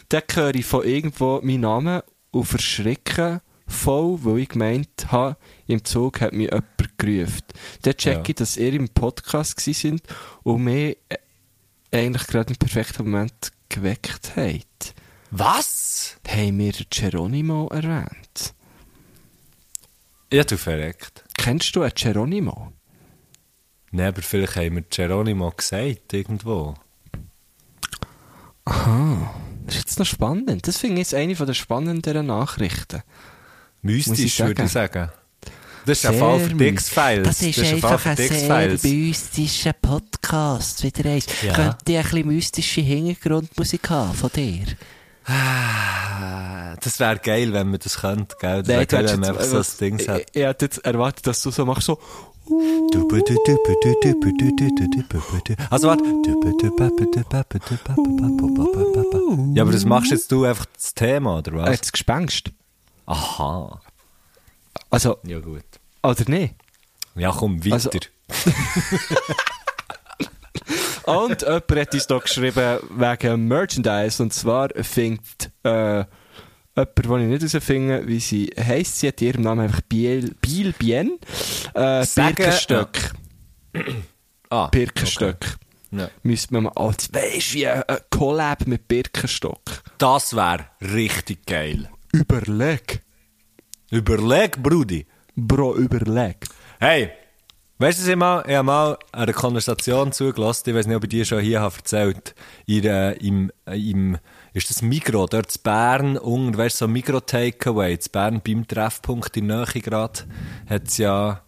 Dann höre ich von irgendwo meinen Namen und verschrecke voll, weil ich gemeint habe, im Zug hat mich jemand gerufen. Dann checke Ja. ich, dass ihr im Podcast sind und mich äh, eigentlich gerade im perfekten Moment geweckt habt. Was? Haben wir Geronimo erwähnt? Ja, du verreckt. Kennst du einen Geronimo? Nein, aber vielleicht haben wir Geronimo gesagt, irgendwo. Das ist jetzt noch spannend. Das finde ich jetzt eine der spannenderen Nachrichten. Mystisch, würde ich sagen. Das ist ein Sehr Fall für. Dix-Files. Das ist, ein Fall einfach für ein sehr mystischer Podcast. Wieder eins. Ja. Könnte ich ein bisschen mystische Hintergrundmusik haben von dir? Ah, Das wäre geil, wenn man das könnte, gell? Das wäre geil, wenn man jetzt- einfach so ein Ding ich, hat. ich, ich hätte jetzt erwartet, dass du so machst, so, Also warte. Ja, aber das machst jetzt du einfach das Thema, oder was? Jetzt Gespenst. Aha. Also, Ja, gut. oder nicht? Ja, komm, weiter. Also- [LAUGHS] Und jemand hat uns da geschrieben wegen Merchandise. Und zwar findet äh, jemand, den ich nicht herausfinde, wie sie heisst. Sie hat ihrem Namen einfach Biel, Biel Bien. Äh, Birkenstöck. [CLEARS THROAT] ah, Birkenstöck. Ja. Müsste man mal als, weisst wie ein, ein Collab mit Birkenstock. Das wäre richtig geil. Überleg. Überleg, Brudi. Bro, überleg. Hey, weißt du, was ich mal, ich habe mal einer Konversation zugelassen, ich weiß nicht, ob ich dir schon hier habe erzählt, in, äh, im, äh, im, ist das Migro, dort zu Bern, unten, weißt du, so Migro Takeaway, zu Bern beim Treffpunkt in Nähe gerade, hat es ja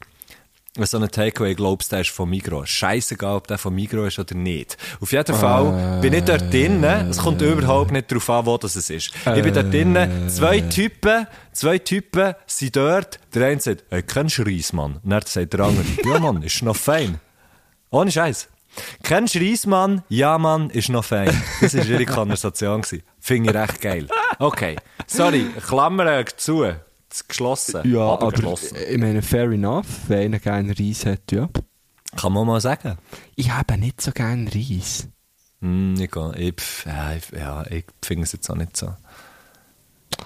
so einen Takeaway, glaubst der ist von Migro. Scheißegal, ob der von Migro ist oder nicht. Auf jeden Fall bin ich dort drinnen, es kommt überhaupt nicht darauf an, wo das es ist. Ich bin dort drinnen, zwei Typen, zwei Typen sind dort, der eine sagt, hey, kennst du Reismann? Und dann sagt der andere, ja Mann, ist noch fein. Ohne Scheiß. Kennst du Reismann? Ja Mann, ist noch fein. Das war ihre Konversation. Finde ich recht geil. Okay, sorry, Klammer zu. Geschlossen. Ja, aber, geschlossen. ich meine, fair enough, wenn einer gerne Reis hat, ja. Kann man mal sagen. Ich habe nicht so gerne Reis. Hm, ich, ich, ja, ich, ja, ich finde es jetzt auch nicht so.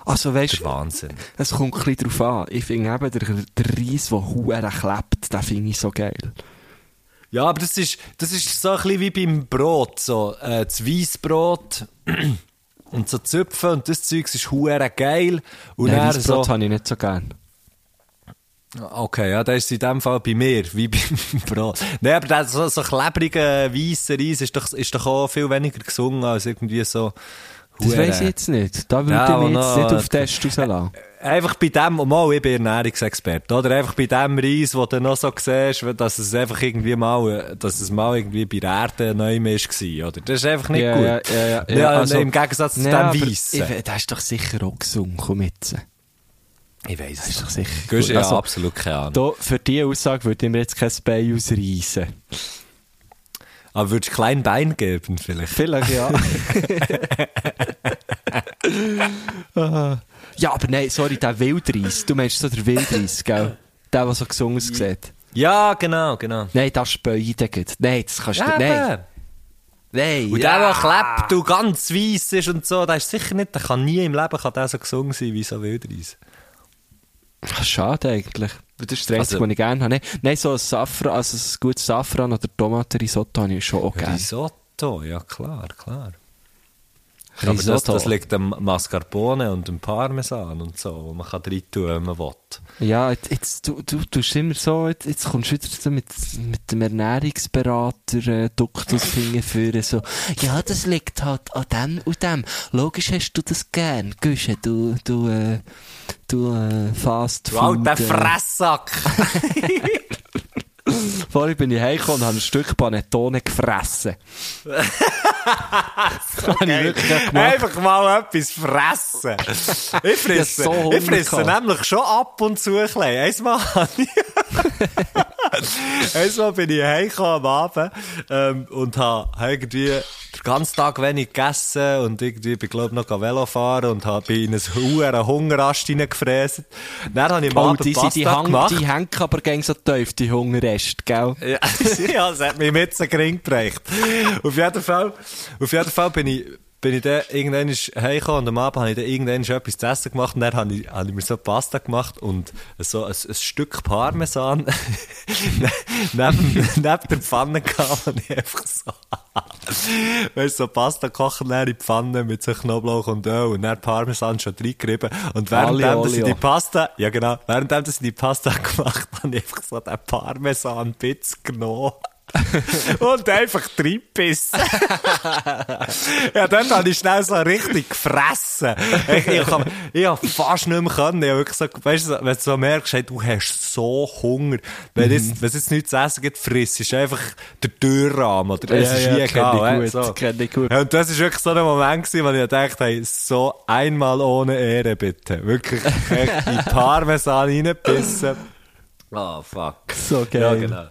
Also weißt du, Wahnsinn. es kommt ein bisschen drauf an. Ich finde eben, der, der Reis, der hure klebt, den finde ich so geil. Ja, aber das ist, das ist so ein bisschen wie beim Brot. So, äh, das Weissbrot [CLEARS THROAT] und so Zöpfe und das Zeug ist hure geil. Und Nein, dann Weissbrot so, habe ich nicht so gern. Okay, ja, das ist in dem Fall bei mir, wie [LAUGHS] beim Brot. Nein, aber das, so, so klebriger weisser Reis ist doch, ist doch auch viel weniger gesungen als irgendwie so. Das weiss ich jetzt nicht. Da würde Ja, ich mich jetzt noch- nicht auf Test rauslassen. Einfach bei dem, mal, ich bin Ernährungsexperte, oder? Einfach bei dem Reis, wo du noch so siehst, dass es einfach irgendwie mal, dass es mal irgendwie bei der Erde neu war, oder? Das ist einfach nicht Ja, gut. ja, ja, ja, Ja, ja, also- Im Gegensatz zu Ja, dem Weissen. ich- Das ist doch sicher auch gesungen, komm jetzt. Ich Das es ist doch sicher. Du hast Also, absolut keine Ahnung. da, für diese Aussage würde ich mir jetzt kein Bein ausreißen. Aber würdest du klein Bein geben, vielleicht? Vielleicht, ja. [LAUGHS] [LAUGHS] [LAUGHS] Ja, aber nein, sorry, der Wildreis. Du meinst so der Wildreis, gell? Der, der so gesungen aussieht. Ja, genau, genau. Nein, das Späude geht. Nein, das kannst du nicht. Nein. Nein. Und ja. der, der klebt und ganz weiss ist und so, der ist sicher nicht, der kann nie im Leben kann der so gesungen sein wie so Wildreis. Schade eigentlich. Das ist das Einzige, Also- was ich gerne habe. Nein, so ein Safran, also ein gutes Safran oder Tomatenrisotto habe ich schon auch gerne. Risotto, ja klar, klar. Aber das, das liegt am Mascarpone und am Parmesan und so, wo man kann rein tun, wenn man will. Ja, jetzt, du, du tust immer so, jetzt, jetzt kommst du wieder so mit, mit dem Ernährungsberater äh, Duktusfinger führen, so, ja, das liegt halt an dem und dem. Logisch hast du das gern, Güsche, du, du, äh, du, äh, Fast Food, äh, Fresssack! [LAUGHS] [LAUGHS] Vorhin bin ich heimgekommen und habe ein Stück Panettone gefressen. [LAUGHS] das habe ich wirklich gemacht. Einfach mal etwas fressen. Ich [LAUGHS] fresse, Ich so ich fresse nämlich schon ab und zu ein bisschen. Einmal, habe ich- [LAUGHS] [LAUGHS] Einmal bin ich heimgekommen am Abend ähm, und habe irgendwie den ganzen Tag wenig gegessen und irgendwie bin glaube noch Velo fahren und habe in einen hohen Hungerast hineingefräst. Dann habe ich am Oh, die, sind- die, Pasta hang, gemacht. die hängen aber gegen so tief, die Hungerreste, gell? [LAUGHS] [LAUGHS] Ja, das hat mich mit so gering geprägt. Auf jeden Fall, auf jeden Fall bin ich, bin ich dann irgendwann heimgekommen und am Abend habe ich dann irgendwann etwas zu essen gemacht und dann habe ich, habe ich mir so Pasta gemacht und so ein, ein Stück Parmesan [LAUGHS] neben, neben der Pfanne gehabt und ich einfach so, [LAUGHS] weißt du, so Pasta kochen dann in die Pfanne mit so Knoblauch und Öl und dann Parmesan schon reingerieben und währenddem, dass ich die Pasta, ja genau, währenddem, dass ich die Pasta [LAUGHS] gemacht habe, habe ich einfach so den Parmesan-Bitz genommen. [LAUGHS] und einfach reingebissen. [LAUGHS] ja, dann habe ich schnell so richtig gefressen. Ich, ich, hab, ich hab fast nicht mehr können. Ich wirklich so, weißt du, wenn du so merkst, hey, du hast so Hunger. Wenn jetzt, wenn es jetzt nichts zu essen gibt, frisst du einfach den Türrahmen. Oder es Ja, ist ja, wie egal. ich gut, so. kenn ich gut. Ja, und das ist wirklich so ein Moment gewesen, wo ich dachte, hey, so einmal ohne Ehre, bitte. Wirklich, in Parmesan reingebissen. Oh, [LAUGHS] fuck. So geil. Ja, genau.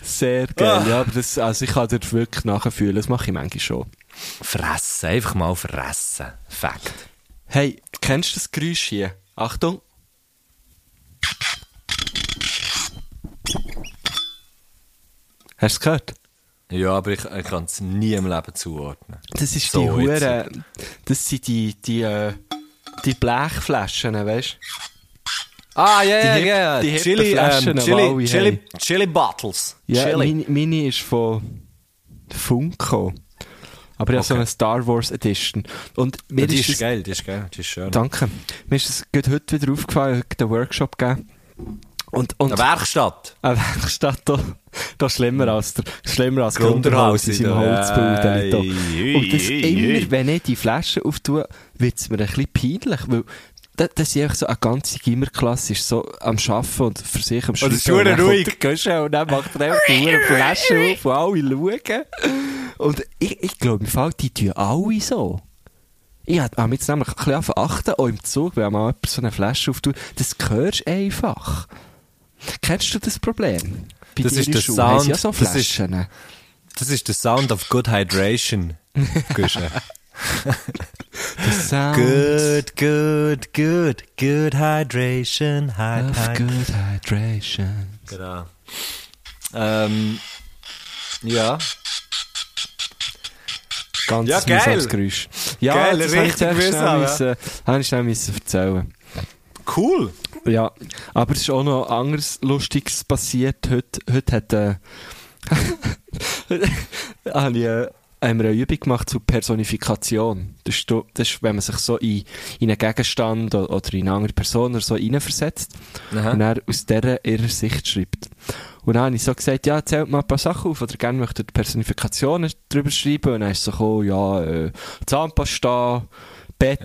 Sehr geil. Ah. Ja, aber das, also ich kann dir wirklich nachfühlen. Das mache ich manchmal schon. Fressen, einfach mal fressen. Fakt. Hey, kennst du das Geräusch hier? Achtung. Hast du es gehört? Ja, aber ich, ich kann es nie im Leben zuordnen. Das ist So, die. Hure, das sind die, die, äh, die Blechflaschen, weißt du? Ah, ja, Die hip- die Chili, Flaschen, ähm, Chili, Chili. Chili Bottles. Ja, Chili. meine, meine ist von Funko. Aber ich habe so Okay. eine Star Wars Edition. Und mir Ja, die ist ist das, geil, die ist geil, die ist schön. Danke. Mir ist es gerade heute wieder aufgefallen, ich einen Workshop gegeben. Und, und Eine Werkstatt. eine Werkstatt da, da schlimmer als der, schlimmer als Grunderhaus in seinem. Holzbild. Und das immer, wenn ich die Flasche auftue, wird es mir ein bisschen peinlich, weil das, das ist einfach so eine ganze Gimmerklasse, ist so am Arbeiten und für sich am Und Schreiben. es ist kommt ruhig. der Und dann macht er einfach Uhr Flasche auf und alle schauen. Und ich, ich glaube, im Fall, die tun alle so. Ich habe jetzt nämlich ein bisschen angefangen zu achten, auch im Zug, wenn mal jemand so eine Flasche auftut, das hörst du einfach. Kennst du das Problem? Bei Das ist der haben sie ja Sound, so das ist-. Das ist der Sound of good hydration. [LAUGHS] The sound good, good, good, good hydration, hyd, hyd. good hydration. Genau. Ähm, ja. Ganz Ja, geil. mühsames Geräusch. Ja, Geil, das richtig mühsam, habe ich schnell müssen erzählen. Cool. Ja, aber es ist auch noch anderes Lustiges passiert. Heute, heute hat, äh, [LAUGHS] habe ich, äh, haben wir eine Übung gemacht zur Personifikation. Das ist, das ist wenn man sich so in, in einen Gegenstand oder, in eine andere Person oder so reinversetzt Aha. und er aus dieser ihrer Sicht schreibt. Und dann habe ich so gesagt, ja, erzählt mal ein paar Sachen auf, oder gerne möchte Personifikationen drüber schreiben. Und dann ist so gekommen, ja, äh, Zahnpasta, Bett,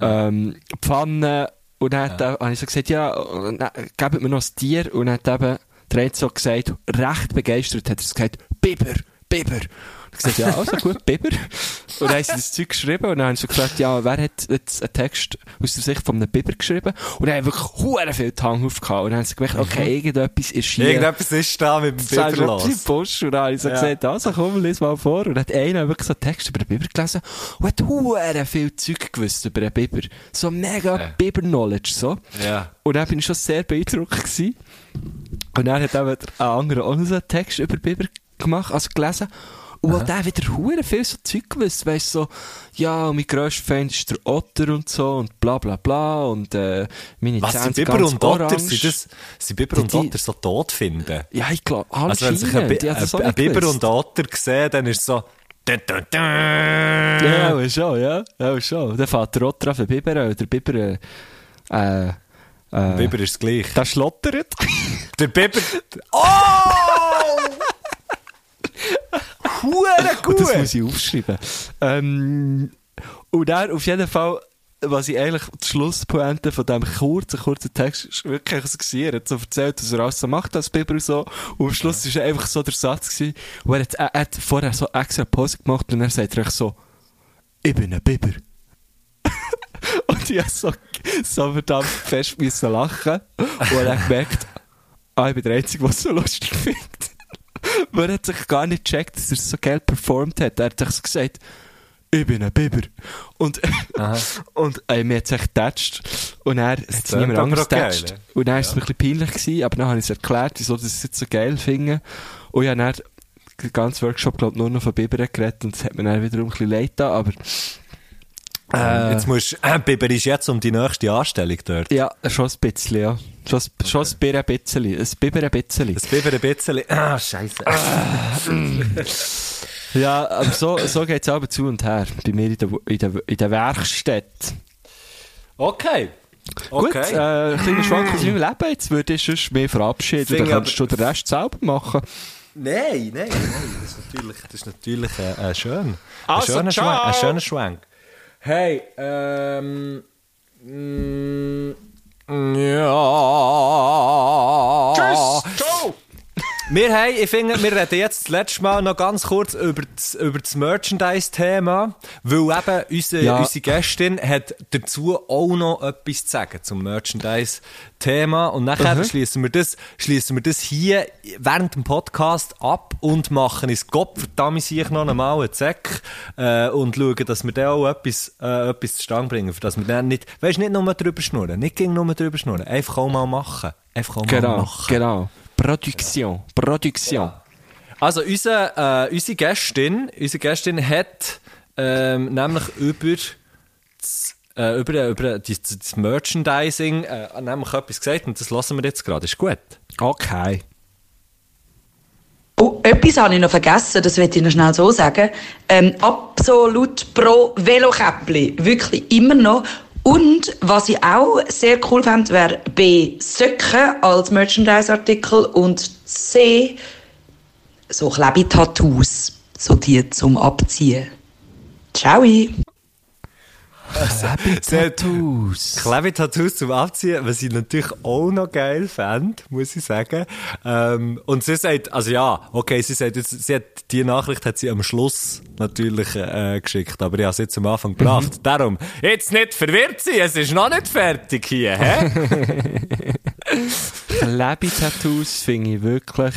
Ja. ähm, Pfanne. Und dann er- habe ich so gesagt, ja, dann gebt mir noch ein Tier. Und dann hat eben der so gesagt, recht begeistert, hat er gesagt, Biber, Biber. Gesagt, ja, also gut, [LAUGHS] Biber. Und dann haben sie das Zeug geschrieben und dann haben sie so gefragt, ja, wer hat jetzt einen Text aus der Sicht von einem Biber geschrieben? Und dann haben wir wirklich hure viel Hang aufgehauen. Und dann haben sie gemerkt, okay, irgendetwas ist hier. Irgendetwas ist da mit dem Biber im los. Busch. Und dann habe ich so Ja. gesagt, also komm, lies mal vor. Und dann hat einer wirklich so einen Text über den Biber gelesen und hat hure viel Zeug gewusst über den Biber. So mega Ja. Biber-Knowledge, so. Ja. Und dann bin ich schon sehr beeindruckt gewesen. Und dann hat eben ein anderer auch noch so einen Text über Biber gemacht, also gelesen. Und auch der wieder hure viel so Zeug gewusst, weißt so, ja, mein grösster Feind ist der Otter und so und bla bla bla und äh, meine Was Zähne sind Biber und Otter? orange. Sind, das, sind Biber Die- und Otter so tot finden? Ja, ich glaube, Also wenn sich ein. Bi ein, ein Biber und Otter sehen, dann ist es so... Ja, aber schon, ja. Ja, schon. Der fährt der Otter auf den Biber, äh, der Biber, äh, äh, Biber ist gleich. der schlottert. Der Biber... [LAUGHS] Oh! [LAUGHS] Hure [LAUGHS] Und das gut! muss ich aufschreiben. Ähm, und dann auf jeden Fall, was ich eigentlich, die Schlusspointe von diesem kurzen, kurzen Text ist wirklich so gewesen. Er hat so erzählt, was er alles so macht als Biber und so. Und am Schluss war einfach so der Satz gewesen, wo er hat, er hat vorher so extra Pause gemacht und er sagt er so, ich bin ein Biber. [LAUGHS] und ich hab so, so verdammt fest müssen lachen. Und er hat gemerkt, ah, ich bin der Einzige, der es so lustig [LAUGHS] findet. [LAUGHS] Man hat sich gar nicht gecheckt, dass er es so geil performt hat. Er hat sich gesagt, ich bin ein Biber. Und, [LAUGHS] und äh, mir hat es echt getatscht. Und er hat es niemand geil, getatscht. ja. Und dann war es mir ein bisschen peinlich, gewesen, aber dann habe ich es erklärt, wieso ich es jetzt so geil finde. Und habe dann den ganzen Workshop, glaube nur noch von Bibern geredet und das hat mir dann wiederum ein bisschen leid getan, aber äh, Jetzt musst, äh, [CLEARS THROAT] Biber ist jetzt um die nächste Anstellung dort. ja, schon ein bisschen, ja. Schon, ein- schon ein Biber ein bisschen. Ein Biber ein bisschen. Das Biber ein bisschen... Ah, scheiße. Ja, aber so, so geht es aber zu und her. Bei mir in der, in der, in der Werkstatt. Okay. Gut, Okay. äh, ein kleiner Schwank aus meinem Leben. Jetzt würde ich sonst mehr verabschieden. Dann kannst du den Rest selber machen. Nein, nein, nein. Das ist natürlich, das ist natürlich äh, äh, schön. Ein Also, schöner ciao. Schwank. Ein schöner Schwank. Hey, ähm. mm, Ja. Ciao! Wir haben, ich finde, wir reden jetzt das letzte Mal noch ganz kurz über das, über das Merchandise-Thema, weil eben unsere, Ja. unsere Gästin hat dazu auch noch etwas zu sagen zum Merchandise-Thema. Und nachher Mhm. schließen wir das, schließen wir das hier während dem Podcast ab und machen ins Kopf, verdammt sich noch einmal einen Zeck, äh, und schauen, dass wir da auch etwas, äh, etwas zustande bringen, für dass wir dann nicht, weißt, nicht nur drüber schnurren, nicht gegen nur drüber schnurren, einfach auch mal machen. Einfach auch mal Genau, machen. genau. Produktion, Produktion. Also, unsere, äh, unsere Gästin, unsere Gästin hat ähm, nämlich über das, äh, über, über das, das Merchandising äh, nämlich etwas gesagt und das lassen wir jetzt gerade. Ist gut. Okay. Oh, etwas habe ich noch vergessen, das will ich noch schnell so sagen. Ähm, absolut pro Velokäppli. Wirklich immer noch. Und was ich auch sehr cool fände, wäre B. Söcken als Merchandise-Artikel und C. so Klebetattoos. So die zum Abziehen. Ciao. Sehr- Tattoos. Klebetattoos zum Abziehen, was ich natürlich auch noch geil fände, muss ich sagen. Ähm, und sie sagt, also ja, okay, sie sagt, jetzt, sie hat, die Nachricht hat sie am Schluss natürlich äh, geschickt, aber ich habe es jetzt am Anfang gebracht. Darum, jetzt nicht verwirrt sein, es ist noch nicht fertig hier, hä? [LAUGHS] Klebi-Tattoos finde ich wirklich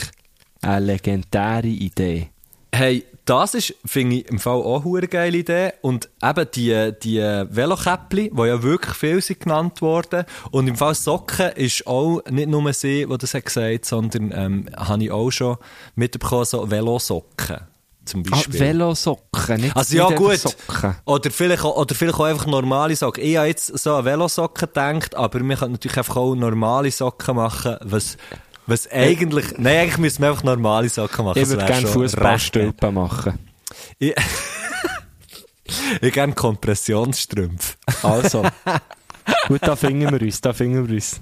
eine legendäre Idee. Hey, das ist, finde ich, im Fall auch eine geile Idee. Und eben die, die Velokäppli, die ja wirklich viel sind genannt worden. Und im Fall Socken ist auch nicht nur sie, die das hat gesagt, sondern ähm, habe ich auch schon mitbekommen, so Velosocken. Zum Ah, Beispiel. Velosocken, nicht Also ja, gut. Socken. Oder vielleicht, auch, oder vielleicht auch einfach normale Socken. Ich habe jetzt so an Velosocken gedacht, aber wir können natürlich einfach auch normale Socken machen, was, was eigentlich, nein, eigentlich müssen wir einfach normale Socken machen. Ich würde gerne Fußballstülpen machen. ich, [LAUGHS] ich gerne Kompressionsstrümpfe. Also. [LAUGHS] Gut, da finden wir uns, da finden wir uns.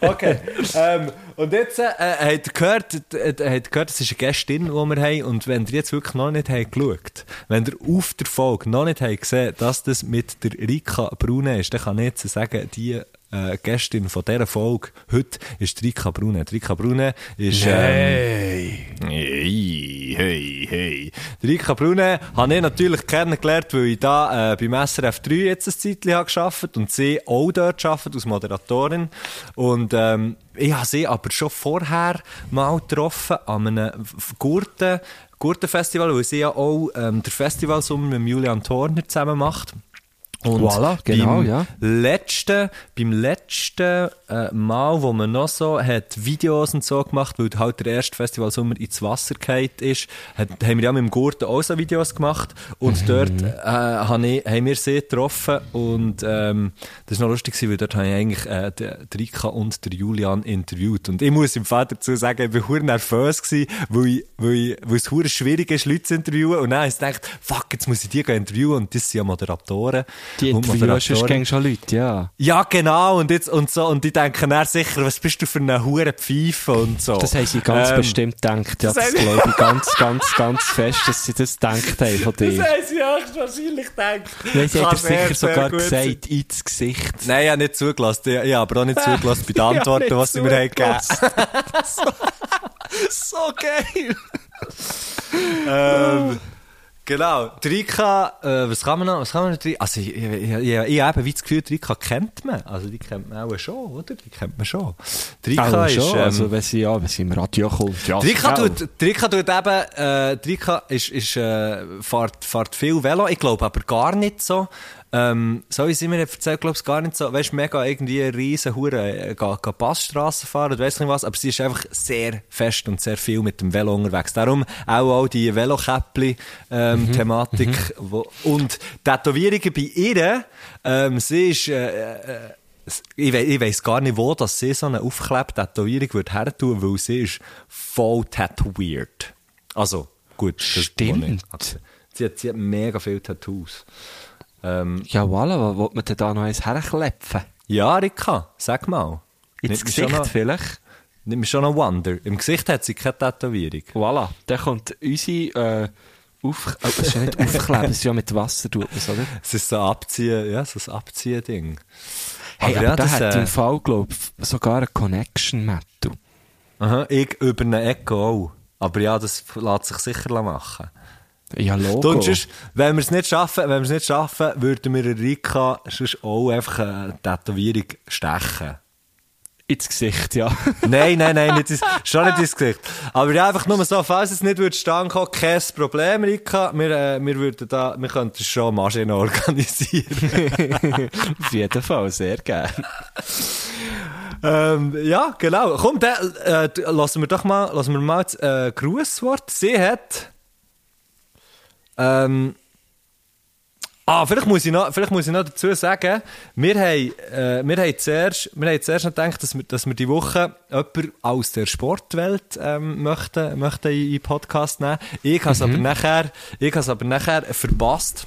Okay. ähm, und jetzt äh, habt ihr gehört, äh, habt gehört, das ist eine Gästin, die wir haben. Und wenn ihr jetzt wirklich noch nicht habt geschaut, wenn ihr auf der Folge noch nicht habt gesehen, dass das mit der Rika Brune ist, dann kann ich jetzt sagen, die äh, Gästin von dieser Folge heute ist Rika Brune. Rika Brune ist... Ähm, Hey, hey, hey. Die Rika Brune habe ich natürlich kennengelernt, weil ich da äh, beim SRF 3 jetzt ein Zeitchen habe gearbeitet und sie auch dort gearbeitet als Moderatorin. Und ähm, ich habe sie aber schon vorher mal getroffen an einem Gurten, Gurtenfestival, weil sie ja auch ähm, der Festivalsommer mit Julian Thorner zusammen macht. Und Voilà, genau, beim ja. Letzten, beim letzten äh, Mal, wo man noch so hat Videos und so gemacht, weil halt der erste Festivalsommer ins Wasser gefallen ist, hat, haben wir ja mit dem Gurten auch so Videos gemacht und Mhm. dort äh, habe ich, haben wir sie getroffen und ähm, das war noch lustig, weil dort habe ich eigentlich äh, die, Rika und der Julian interviewt und ich muss im Fall dazu sagen, ich war nervös gewesen, weil, ich, weil, ich, weil es verdammt schwierig ist, Leute zu interviewen und dann habe ich gedacht, fuck, jetzt muss ich die interviewen und das sind ja Moderatoren. Die interviewst gegen schon Leute, ja. Ja, genau. Und, jetzt, und, so, und die denken dann sicher, was bist du für eine hure Pfeife und so. Das haben sie ganz Ähm, bestimmt gedacht. Ja, das das haben- glaube ich ganz, ganz, ganz fest, dass sie das gedacht haben von Das dir. haben sie höchstwahrscheinlich gedacht. Nein, sie Kann hat dir sehr, sicher sehr sogar gut gesagt, ins Gesicht. Nein, ich habe nicht zugelassen. Ich, ich habe aber auch nicht zugelassen bei [LAUGHS] den Antworten, was sie mir haben gegeben [LAUGHS] [LAUGHS] so geil! ähm, Genau. Die Rika, äh, was kann man noch, was kann man noch, also, ich, ich, ich, ich, habe wie das Gefühl, die Rika kennt man. Also, die kennt man auch schon, oder? Die kennt man schon. Die Rika Auch ist, schon, ähm, also wenn sie, ja, wenn sie im Radio kommt. Ja, Die Rika genau. tut, die Rika tut eben, äh, die Rika ist, ist, äh, fährt, fährt viel Velo. Ich glaube aber gar nicht so. Ähm, so wie sie mir erzählt, glaube ich, gar nicht so. Weißt du, mega irgendwie eine riesen Hure, äh, Passstrassen fahren und weiss nicht was. Aber sie ist einfach sehr fest und sehr viel mit dem Velo unterwegs. Darum auch, auch die Velokäppli-Thematik. wo und Tätowierungen bei ihr, ähm, sie ist, äh, äh, ich, we ich weiss gar nicht, wo dass sie so eine aufklebte Tätowierung würde her tun, weil sie ist voll tätowiert. Also, gut. das- Stimmt. Sie, hat, sie hat mega viele Tattoos. Ähm, ja, voilà, was wollte man denn da noch eins herklepfen? Ja, Rika, sag mal. Ins Gesicht noch, vielleicht? Nimm mir schon noch Wonder. Im Gesicht hat sie keine Tätowierung. Voilà, dann kommt unsere... Äh, auf, oh, es ist ja nicht aufkleben, das ist ja mit Wasser, tut man es, oder? Es ist so ein Abziehen, ja, so ein Abziehen-Ding. Hey, aber, aber ja, da hat äh... im Fall, glaube ich, sogar eine Connection mit. Aha, ich über eine Echo auch. Aber ja, das lässt sich sicher machen. Ja, Logo. Und sonst, wenn wir es nicht schaffen, wenn wir es nicht schaffen, würden wir Rika sonst auch einfach eine Tätowierung stechen. Ins Gesicht, ja. [LAUGHS] nein, nein, nein, nicht ins, [LAUGHS] schon nicht ins Gesicht. Aber einfach nur so, falls es nicht würde ankommen, kein Problem, Rika. Wir, äh, wir würden da, wir könnten schon Maschinen organisieren. [LAUGHS] Auf jeden Fall, sehr gerne. Ähm, ja, genau. Komm, dann äh, lassen wir doch mal, lassen wir mal das äh, Grußwort. Sie hat ähm, Ah, vielleicht muss, ich noch, vielleicht muss ich noch dazu sagen, wir haben, äh, wir haben, zuerst, wir haben zuerst noch gedacht, dass wir, dass wir die Woche jemanden aus der Sportwelt ähm, möchten, möchten in den Podcast nehmen. Ich habe es mhm. aber nachher, ich habe aber nachher verpasst.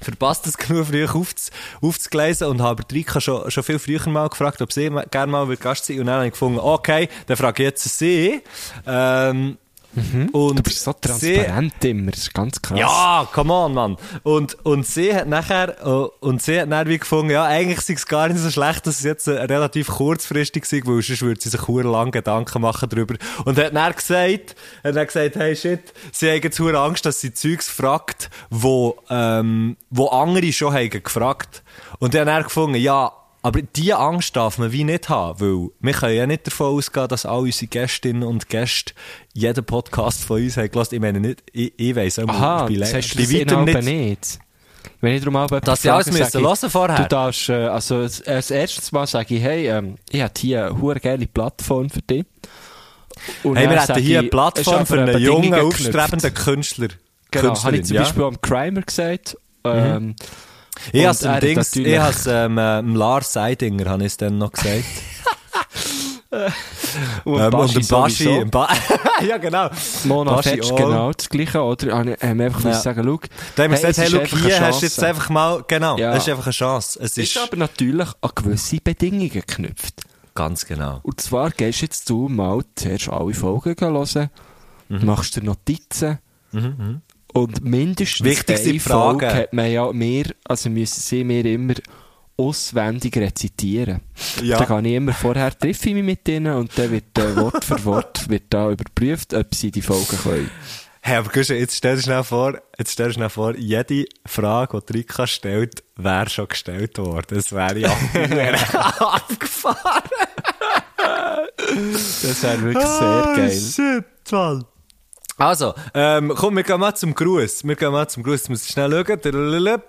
Verpasst es [LAUGHS] genug früh aufz, aufzugleisen und habe Rika schon, schon viel früher mal gefragt, ob sie gerne mal Gast sein will. Und dann habe ich gefunden, okay, dann frage ich jetzt sie. Ähm, Mhm. Und du bist so transparent sie, immer, das ist ganz krass. Ja, come on, Mann. Und, und sie hat nachher, äh, und sie hat nachher wie gefunden, ja, eigentlich sei es gar nicht so schlecht, dass es jetzt äh, relativ kurzfristig sei, weil sonst würde sie sich sehr lange Gedanken machen darüber. Und hat nachher gesagt, hat dann gesagt, hey shit, sie haben jetzt sehr Angst, dass sie Zeugs fragt, wo, ähm, wo andere schon haben gefragt. Und dann hat er gefunden, ja, aber diese Angst darf man wie nicht haben, weil wir können ja nicht davon ausgehen, dass all unsere Gästinnen und Gäste jeden Podcast von uns haben gelassen. Ich meine nicht, ich, ich weiss auch Aha, das heißt, ich bei nicht. nicht. Wenn ich darum aber Dass sie alles müssen hören vorher. Du darfst, äh, also als erstes Mal sage ich, hey, ähm, ich habe hier eine hure geile Plattform für dich. Und hey, wir hätten hier eine Plattform für einen jungen, aufstrebenden Künstler. Genau, Künstlerin, habe ich zum Beispiel am Crimer gesagt. Mhm. Ähm. Ich habe es Dings, ich has, ähm, ähm, Lars Seidinger, habe ich es dann noch gesagt. [LAUGHS] [LAUGHS] und ähm, Baschi und Baschi, ba [LAUGHS] ja genau. Mona Fetsch, genau, das gleiche, oder? Haben ähm, einfach ja. sagen, schau. Da haben wir gesagt, hey, look, hier hast du jetzt einfach mal, genau, ja. ist einfach eine Chance. Es ist, ist aber natürlich an gewisse Bedingungen geknüpft. Ganz genau. Und zwar gehst jetzt du mal zuerst alle Folgen hören, mhm. machst dir Notizen, mhm, mhm. Und mindestens Wichtig eine Folge hat man ja mehr, also müssen sie mir immer auswendig rezitieren. Ja. Da gehe ich immer vorher, treffe ich mich mit ihnen und dann wird äh, [LAUGHS] Wort für Wort wird da überprüft, ob sie die Folgen können. Hey, aber Guschen, jetzt stell dir schnell vor, jetzt stell dir schnell vor, jede Frage, die Rika stellt, wäre schon gestellt worden. Das wäre ja [LAUGHS] abgefahren. das wäre wirklich sehr ah, geil. Oh, shit, Mann. Also, ähm, komm, wir gehen mal zum Gruß. Wir gehen mal zum Gruß. Muss schnell schauen.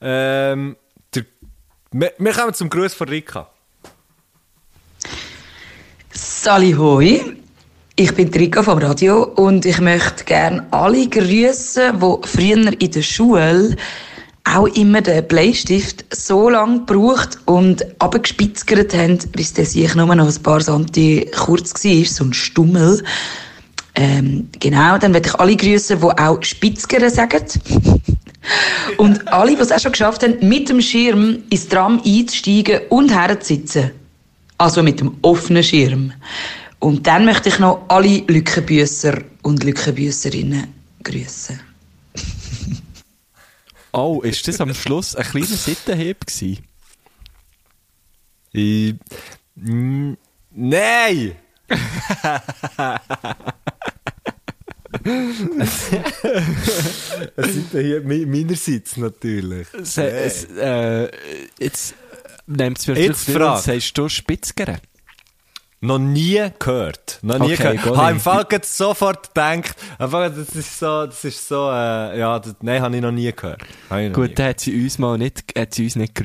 Ähm, der, wir, kommen zum Gruß von Rika. Sali hoi. Ich bin Rika vom Radio und ich möchte gerne alle grüßen, die früher in der Schule auch immer den Bleistift so lange gebraucht und abgespitzgert haben, bis der sich nur noch ein paar Santi kurz war, so ein Stummel. Ähm, genau, dann werde ich alle grüßen, die auch Spitzgere sagen. [LAUGHS] und alle, die es auch schon geschafft haben, mit dem Schirm ins Tram einzusteigen und herzusitzen. Also mit dem offenen Schirm. Und dann möchte ich noch alle Lückenbüsser und Lückenbüsserinnen grüßen. [LAUGHS] Oh, ist das am Schluss ein kleiner Sittenheb gewesen? Nein! [LAUGHS] Es sind ja hier meinerseits natürlich. Es, es, äh, jetzt nimmt es mir Jetzt Frage. sagst du Spitzgere? Noch nie gehört. Noch nie Okay, gehört. Habe im Fall sofort gedacht, einfach, das ist so, das ist so, äh, ja, das, nein, habe ich noch nie gehört. Noch Gut, dann hat sie uns mal nicht, hat sie uns nicht.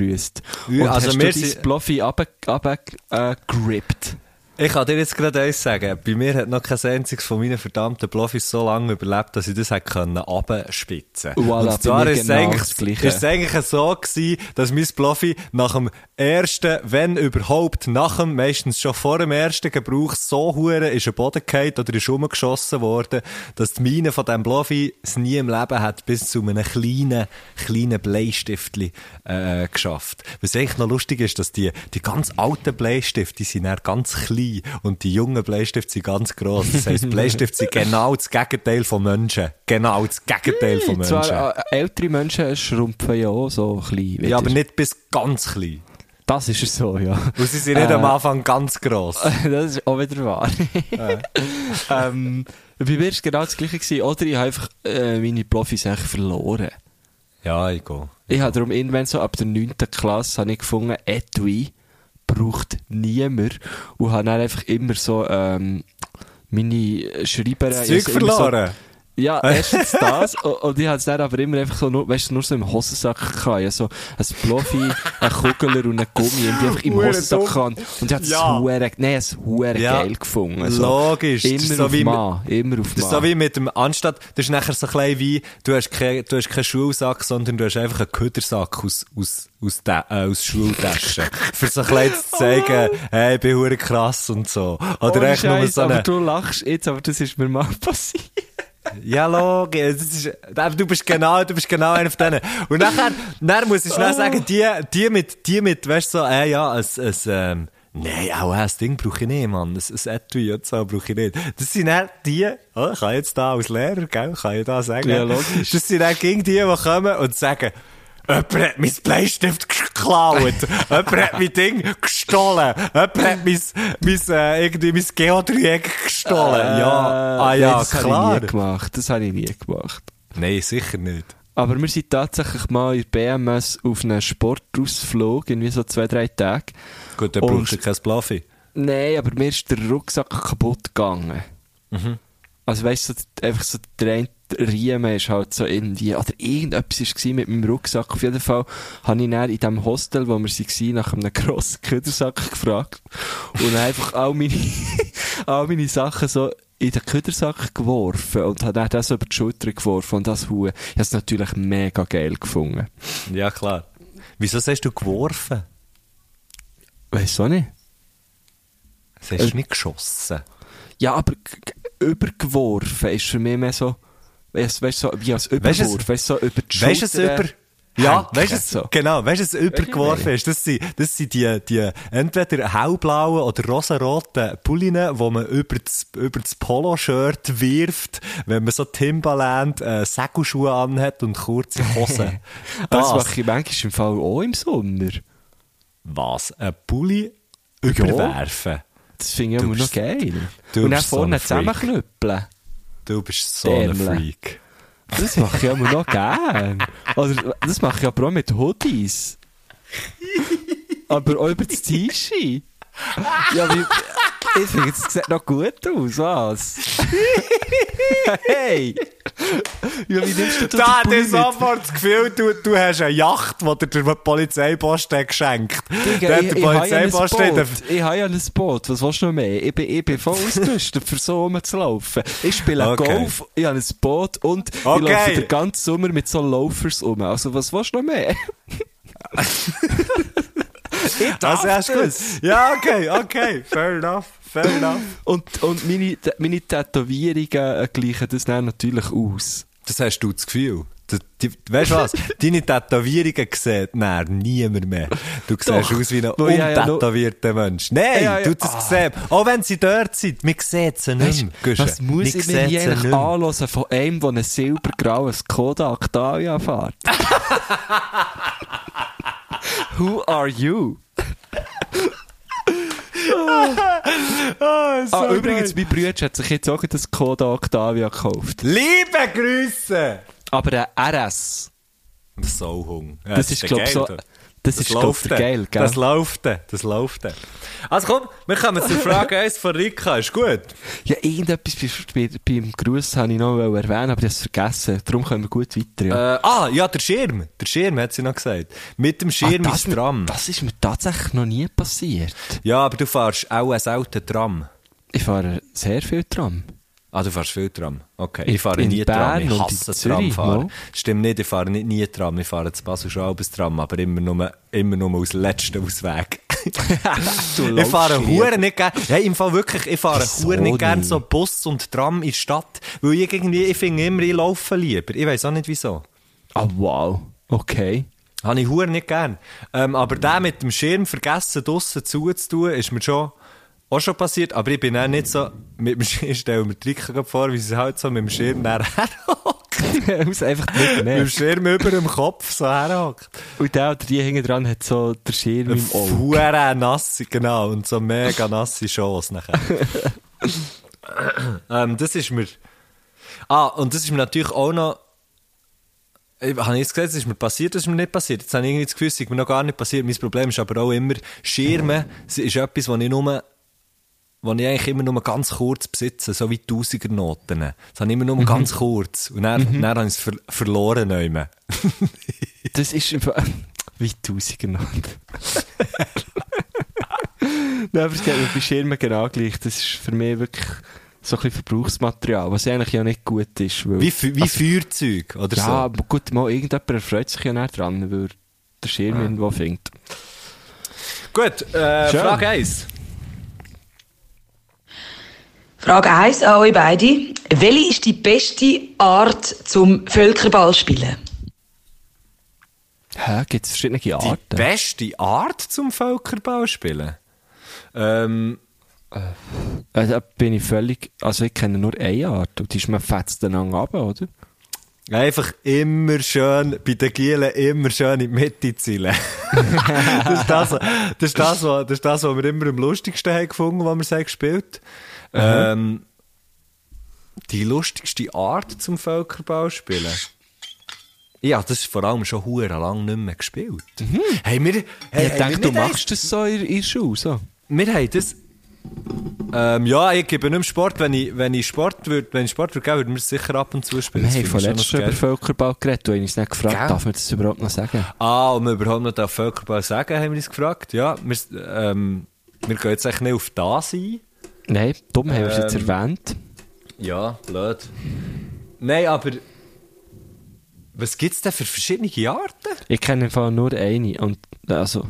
Ja, Und also hast wir du dein Bloffi abgegrippt? Äh, gerippt? Ich kann dir jetzt gerade eins sagen. Bei mir hat noch kein einziges von meinen verdammten Bluffis so lange überlebt, dass ich das hätte können abspitzen. Voilà, Und zwar ist es genau eigentlich, das Gleiche. ist es eigentlich so gewesen, dass mein Bluffi nach dem ersten, wenn überhaupt, nach dem, meistens schon vor dem ersten Gebrauch so hure ist ein Boden gefallen oder ist umgeschossen worden, dass die Mine von diesem Bluffi es nie im Leben hat bis zu einem kleinen, kleinen Bleistiftli, äh, geschafft. Was eigentlich noch lustig ist, dass die, die ganz alten Bleistifte, die sind dann ganz klein und die jungen Bleistifte sind ganz gross. Das heisst, Bleistifte sind genau das Gegenteil von Menschen. Genau das Gegenteil von Menschen. Zwar, äh, ältere Menschen schrumpfen ja auch so klein. ja, aber nicht bis ganz klein. Das ist er so, ja. Und sie sind nicht Äh. am Anfang ganz gross. [LAUGHS] das ist auch wieder wahr. [LAUGHS] ähm, bei mir war es genau das Gleiche. Gewesen. Oder ich habe einfach äh, meine Profis verloren. Ja, ich gehe. Ich habe darum irgendwann so ab der 9. Klasse habe ich gefunden, Etui braucht niemand. Und habe dann einfach immer so ähm, meine Schreiber... Zeug verloren. Ja, erstens das. und, ich hatte es dann aber immer einfach so, nur, weißt du, nur so im Hosensack gehabt. Ja, so ein Bloffi, ein Kugeler und ein Gummi. Und die einfach im Hosensack gehabt. Und ich habe es Ja. hure, nein, es hure Ja. geil gefunden. So. Logisch. Das ist Immer so auf Mann. Immer auf Das ist so wie mit dem, anstatt, das ist nachher so ein bisschen wie, du hast keinen, du hast keinen Schulsack, sondern du hast einfach einen Ködersack aus, aus, aus, de, äh, aus Schultaschen. [LAUGHS] Für so ein bisschen zu zeigen, hey, ich bin hure krass und so. Oder Ohne echt nur Scheiß, so aber eine, du lachst jetzt, aber das ist mir mal [LAUGHS] passiert. Ja, logisch, ist, du bist genau, du bist genau einer von denen. Und nachher, dann muss ich schnell sagen, die, die mit, die mit, weißt du, so, äh, ja, ein, ein, ähm, Nein, auch ein Ding brauche ich nicht, Mann. Ein, ein Etui und so brauche ich nicht. Das sind dann die, oh, ich kann jetzt da als Lehrer, gell, kann ich da sagen. Ja, logisch. Das sind dann gegen die, die kommen und sagen, Jemand hat mein Bleistift geklaut. Jemand hat mein Ding gestohlen. Jemand hat mein, mein, äh, irgendwie mein Geodreieck gestohlen. ja, ah Äh, ja, nein, das klar. habe ich nie gemacht. Das habe ich nie gemacht. Nein, sicher nicht. Aber wir sind tatsächlich mal in BMS auf einem Sportausflug, irgendwie so zwei, drei Tage. Gut, dann brauchst du kein Bluffy. Nein, aber mir ist der Rucksack kaputt gegangen. Mhm. Also weißt du, so, einfach so der eine Riemen ist halt so irgendwie, oder irgendetwas war mit meinem Rucksack. Auf jeden Fall habe ich dann in diesem Hostel, wo wir waren, nach einem grossen Ködersack [LAUGHS] gefragt. Und einfach all meine, [LAUGHS] all meine Sachen so in den Ködersack geworfen und habe dann das so über die Schulter geworfen und das Hu. Ich habe es natürlich mega geil gefunden. Ja, klar. Wieso hast du geworfen? Weißt du nicht? Das hast du nicht geschossen. Ja, aber übergeworfen ist für mich mehr so, weißt du, so, wie als Überwurf, weißt du, so über die Weißt du, über, ja, weißt du, so. genau, weißt du, übergeworfen ist. Das sind, das sind die, die, entweder hellblauen oder rosaroten Pulline, die man über das, über das Poloshirt wirft, wenn man so Timbaland, äh, Segelschuhe anhat und kurze Hosen. [LAUGHS] Das das, mache ich manchmal im Fall auch im Sommer. was? Ein Pulli überwerfen? Das finde ich immer noch geil. Und dann so vorne Freak. zusammenknüppeln. Du bist so ein. Freak. Das mache ich immer noch gern. Oder das mache ich aber auch mit Hoodies. aber auch über das T-Shirt. Ja, wie, ich finde, das sieht noch gut aus, was? [LAUGHS] hey! Ja, wie nimmst du Da hat er mit? sofort das Gefühl, du, du hast eine Yacht, die dir der Polizeiposten hat geschenkt. Digga, Da hat ich, der ich, habe ja ich habe ja ein Boot. Was willst du noch mehr? Ich bin, ich bin voll ausgerüstet, für so rumzulaufen. Ich spiele Okay. Golf, ich habe ein Boot und ich Okay. laufe den ganzen Sommer mit so Loafers um. Also was willst du noch mehr? [LAUGHS] [LAUGHS] ich darf Also, hast du gut. das. Ja, okay, okay. [LAUGHS] Fair enough, fair enough. Und, und meine, meine Tätowierungen äh, gleichen das dann natürlich aus. Das hast du das Gefühl. Du, die, weißt du was? Deine Tätowierungen sieht näher niemand mehr. Du siehst Doch. aus wie ein ja noch- untätowierter Mensch. Nein, Ja, ja. du das Ah. sehen. Auch wenn sie dort sind, man sieht sie nicht mehr. Was muss ich mir hier eigentlich anhören von einem, der ein silbergraues Skoda Octavia fährt? [LAUGHS] Who are you? Ah, so ah, übrigens, mein Bruder hat sich jetzt auch das Skoda Octavia gekauft. Liebe Grüße! Aber ein RS, So hung. Ja, das ist, der glaube ich, so, geil, das ist, läuft der geil, gell? Das läuft das läuft. Also komm, wir kommen zur Frage [LAUGHS] 1 von Rika, ist gut? Ja, irgendetwas bei, bei, beim Gruß habe ich noch erwähnen, aber ich habe es vergessen. Darum können wir gut weiter. Ja. Äh, ah, ja, der Schirm. Der Schirm hat sie noch gesagt. Mit dem Schirm Ah, ins Tram. Das ist mir tatsächlich noch nie passiert. Ja, aber du fährst auch ein altes Tram. Ich fahre sehr viel Tram. Ah, du fährst viel Tram. Okay. Ich fahre in nie Tram. Bern Ich und hasse Tramfahren. Stimmt nicht, ich fahre nicht nie Tram. Ich fahre zu Basel schon ein Tram, aber immer nur, immer nur aus letzten Ausweg. [LAUGHS] Ich fahre lieber. hure nicht gern. Hey, im Fall wirklich, ich fahre Wieso hure nicht gern nicht? so Bus und Tram in die Stadt. Weil ich irgendwie, ich finde immer, ich laufe lieber. Ich weiß auch nicht wieso. Ah, wow. Okay. Habe ich hure nicht gern. Ähm, aber der mit dem Schirm vergessen, draussen zuzutun, ist mir schon auch schon passiert. Aber ich bin auch nicht so, mit dem Schirm, stell mir die Rika gerade vor, wie sie halt so mit dem Schirm [LAUGHS] herhockt. [LAUGHS] Aus einfach nicht Mit dem Schirm über dem Kopf so herhockt. Und der oder die hinten dran hat so der Schirm im Auge. Fuhre nasse, genau. Und so mega nasse Shows nachher. [LAUGHS] ähm, das ist mir... Ah, und das ist mir natürlich auch noch... Ich habe jetzt gesagt, es ist mir passiert, das ist mir nicht passiert. Jetzt habe ich irgendwie das Gefühl, es ist mir noch gar nicht passiert. Mein Problem ist aber auch immer, Schirme es ist etwas, was ich nur... Was ich eigentlich immer nur ganz kurz besitze, so wie Tausiger-Noten. Das habe ich immer nur ganz kurz. Und dann, dann habe ich es ver verloren. [LAUGHS] Das ist [LAUGHS] wie Tausiger noch. [LAUGHS] Nein, aber es geht mir bei Schirmen genau gleich. Das ist für mich wirklich so ein bisschen Verbrauchsmaterial, was eigentlich ja nicht gut ist. Weil, Wie, wie Feuerzeug oder ja, so. aber gut, mal irgendjemand erfreut sich ja nicht dran, weil er den Schirm irgendwo findet. Gut, äh. Frage 1. Frage 1 an euch beide. Welche ist die beste Art zum Völkerball spielen? Hä, gibt es verschiedene Die Arten? beste Art zum Völkerball spielen? Ähm, Äh, da bin ich völlig, also ich kenne nur eine Art und die ist man fetzt dann ab, oder? einfach immer schön, bei den Gielen immer schön in die Mitte zielen. [LAUGHS] das, ist das, das, ist das, was, das ist das, was wir immer am lustigsten haben gefunden, was wir haben gespielt ähm, Die lustigste Art zum Völkerball spielen? Ja, das ist vor allem schon hure lang nicht mehr gespielt. Hey, wir, hey, ich hey, denke, du machst das so in, in der Schule, so. Wir haben das. Ähm, ja, ich gebe nicht Sport. Wenn ich, wenn ich Sport würde, wenn ich Sport würde würden wir es sicher ab und zu spielen. Wir haben vorletzt schon noch über. Völkerball geredet, du hast uns nicht gefragt, Gell? darf man das überhaupt noch sagen? Ah, und wir überhaupt nicht auf Völkerball sagen, haben wir uns gefragt. Ja, wir, ähm, wir gehen jetzt eigentlich nicht auf das ein. Nein, dumm haben wir es jetzt Ähm, erwähnt. Ja, blöd. Nein, aber. Was gibt es denn für verschiedene Arten? Ich kenne im Fall nur eine. Und, also,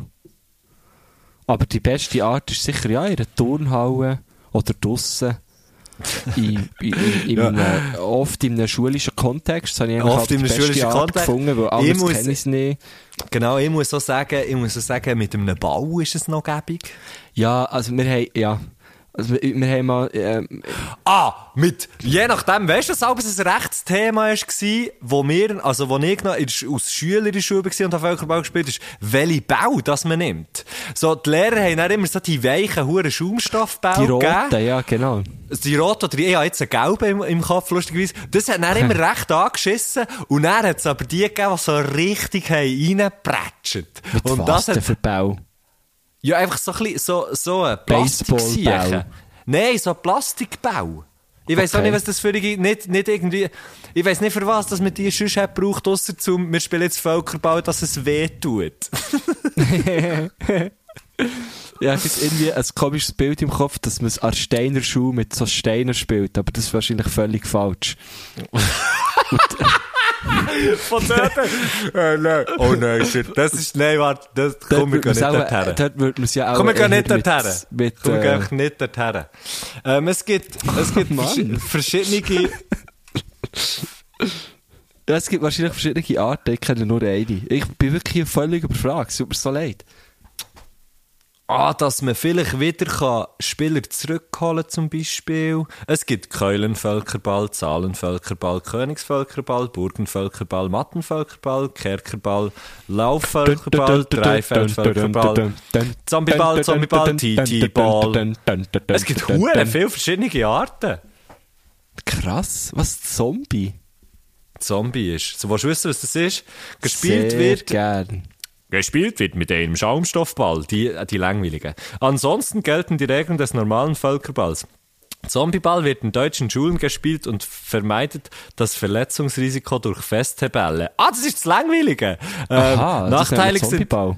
aber die beste Art ist sicher ja in einer Turnhalle oder draussen. in, in, in, in [LAUGHS] einem, oft in einem schulischen Kontext. Das habe ich eigentlich Oft in die einem beste schulischen Art Kontext. gefunden, weil Ich muss- kenne ich nicht. Genau, ich muss so sagen, ich muss so sagen, mit einem Bau ist es noch gäbig. Ja, also wir haben, ja, also wir, wir haben mal, ähm, Ah, mit, je nachdem, weißt du, dass es ein Rechtsthema war, wo wir, also wo ich noch als Schüler in der Schule war und auf Völkerball gespielt ist, welche Bau das man nimmt. So, die Lehrer haben dann immer so die weichen, huren Schaumstoffbau die gegeben. roten, ja, genau. Die rote oder ich habe jetzt einen gelben im, im Kopf, lustigerweise. Das hat dann immer [LAUGHS] recht angeschissen. Und dann hat es aber die gegeben, die so richtig haben reingeprätscht. Und was das denn hat, für Bau? Ja, einfach so ein bisschen, so, so ein Baseballbau. Plastik Nein, so ein Plastikbau. Ich auch Okay. nicht, was das für eine, nicht, nicht irgendwie, ich weiss nicht für was, dass man die sonst hat gebraucht, ausser zum, wir spielen jetzt Völkerball, dass es weh tut. [LAUGHS] Ja, ich habe irgendwie ein komisches Bild im Kopf, dass man es an Steiner Schuh mit so Steinen spielt, aber das ist wahrscheinlich völlig falsch. [LAUGHS] [LAUGHS] Von dort. äh, nein. Oh nein, shit. Das ist, nein, warte, das, komm, wir man nicht dorthin. Dort würde man es ja auch Komm, wir eher nicht dorthin. mit, Komm, wir einfach nicht dorthin. Ähm, es gibt, es gibt vers verschiedene, ja, es gibt wahrscheinlich verschiedene Arten, ich kenne nur eine. Ich bin wirklich völlig überfragt, es tut mir so leid. Ah, dass man vielleicht wieder kann Spieler zurückholen zum Beispiel. Es gibt Keulenvölkerball, Zahlenvölkerball, Königsvölkerball, Burgenvölkerball, Mattenvölkerball, Kerkerball, Laufvölkerball, Dreifeldvölkerball, Zombieball, Zombieball, TT-Ball. Es gibt hure viele verschiedene Arten. Krass, was Zombie? Zombie ist. So, willst du wissen, was das ist? Gespielt Sehr wird gern. Gespielt wird mit einem Schaumstoffball, die, die langweiligen. Ansonsten gelten die Regeln des normalen Völkerballs. Zombieball wird in deutschen Schulen gespielt und vermeidet das Verletzungsrisiko durch feste Bälle. Ah, das ist das Langweilige. Ähm, Aha, nachteilig das ist sind, Zombieball.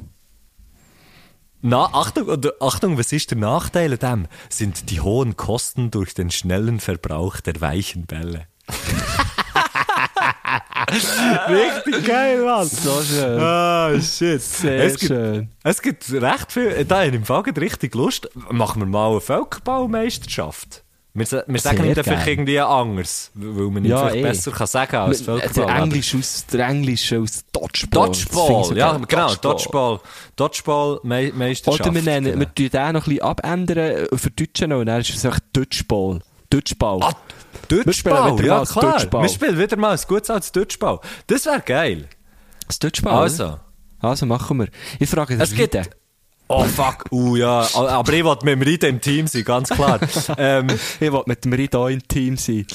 na, Achtung, Achtung, was ist der Nachteil an dem? Sind die hohen Kosten durch den schnellen Verbrauch der weichen Bälle. [LAUGHS] Richtig geil, Mann. So schön. Ah, shit. Sehr es gibt, schön. Es gibt recht viel, da in dem Fall richtig Lust. Machen wir mal eine Völkerballmeisterschaft. Wir, wir sagen nicht einfach irgendwie anders, weil man Ja, vielleicht eh. besser kann sagen als Der Völkerball. aber- Englisch aus, der Englische aus Dodgeball. Ich Dodgeball, ja, genau, Dodgeball. Dodgeball Meisterschaft. Oder wir nennen, genau. wir tun den noch ein bisschen abändern, äh, für Deutsche noch, und dann ist es einfach Dodgeball. Dutschball. Ah, Wir wieder ja klar. Dutschball. Wir spielen wieder mal ein gutes altes Dutschball. Das wäre geil. Das Dutschball. Also. oder? Also machen wir. Ich frage den Es gibt... Oh fuck, uh ja, aber ich wollte mit dem Ride im Team sein, ganz klar. [LAUGHS] ähm, Ich will mit dem Ride auch im Team sein.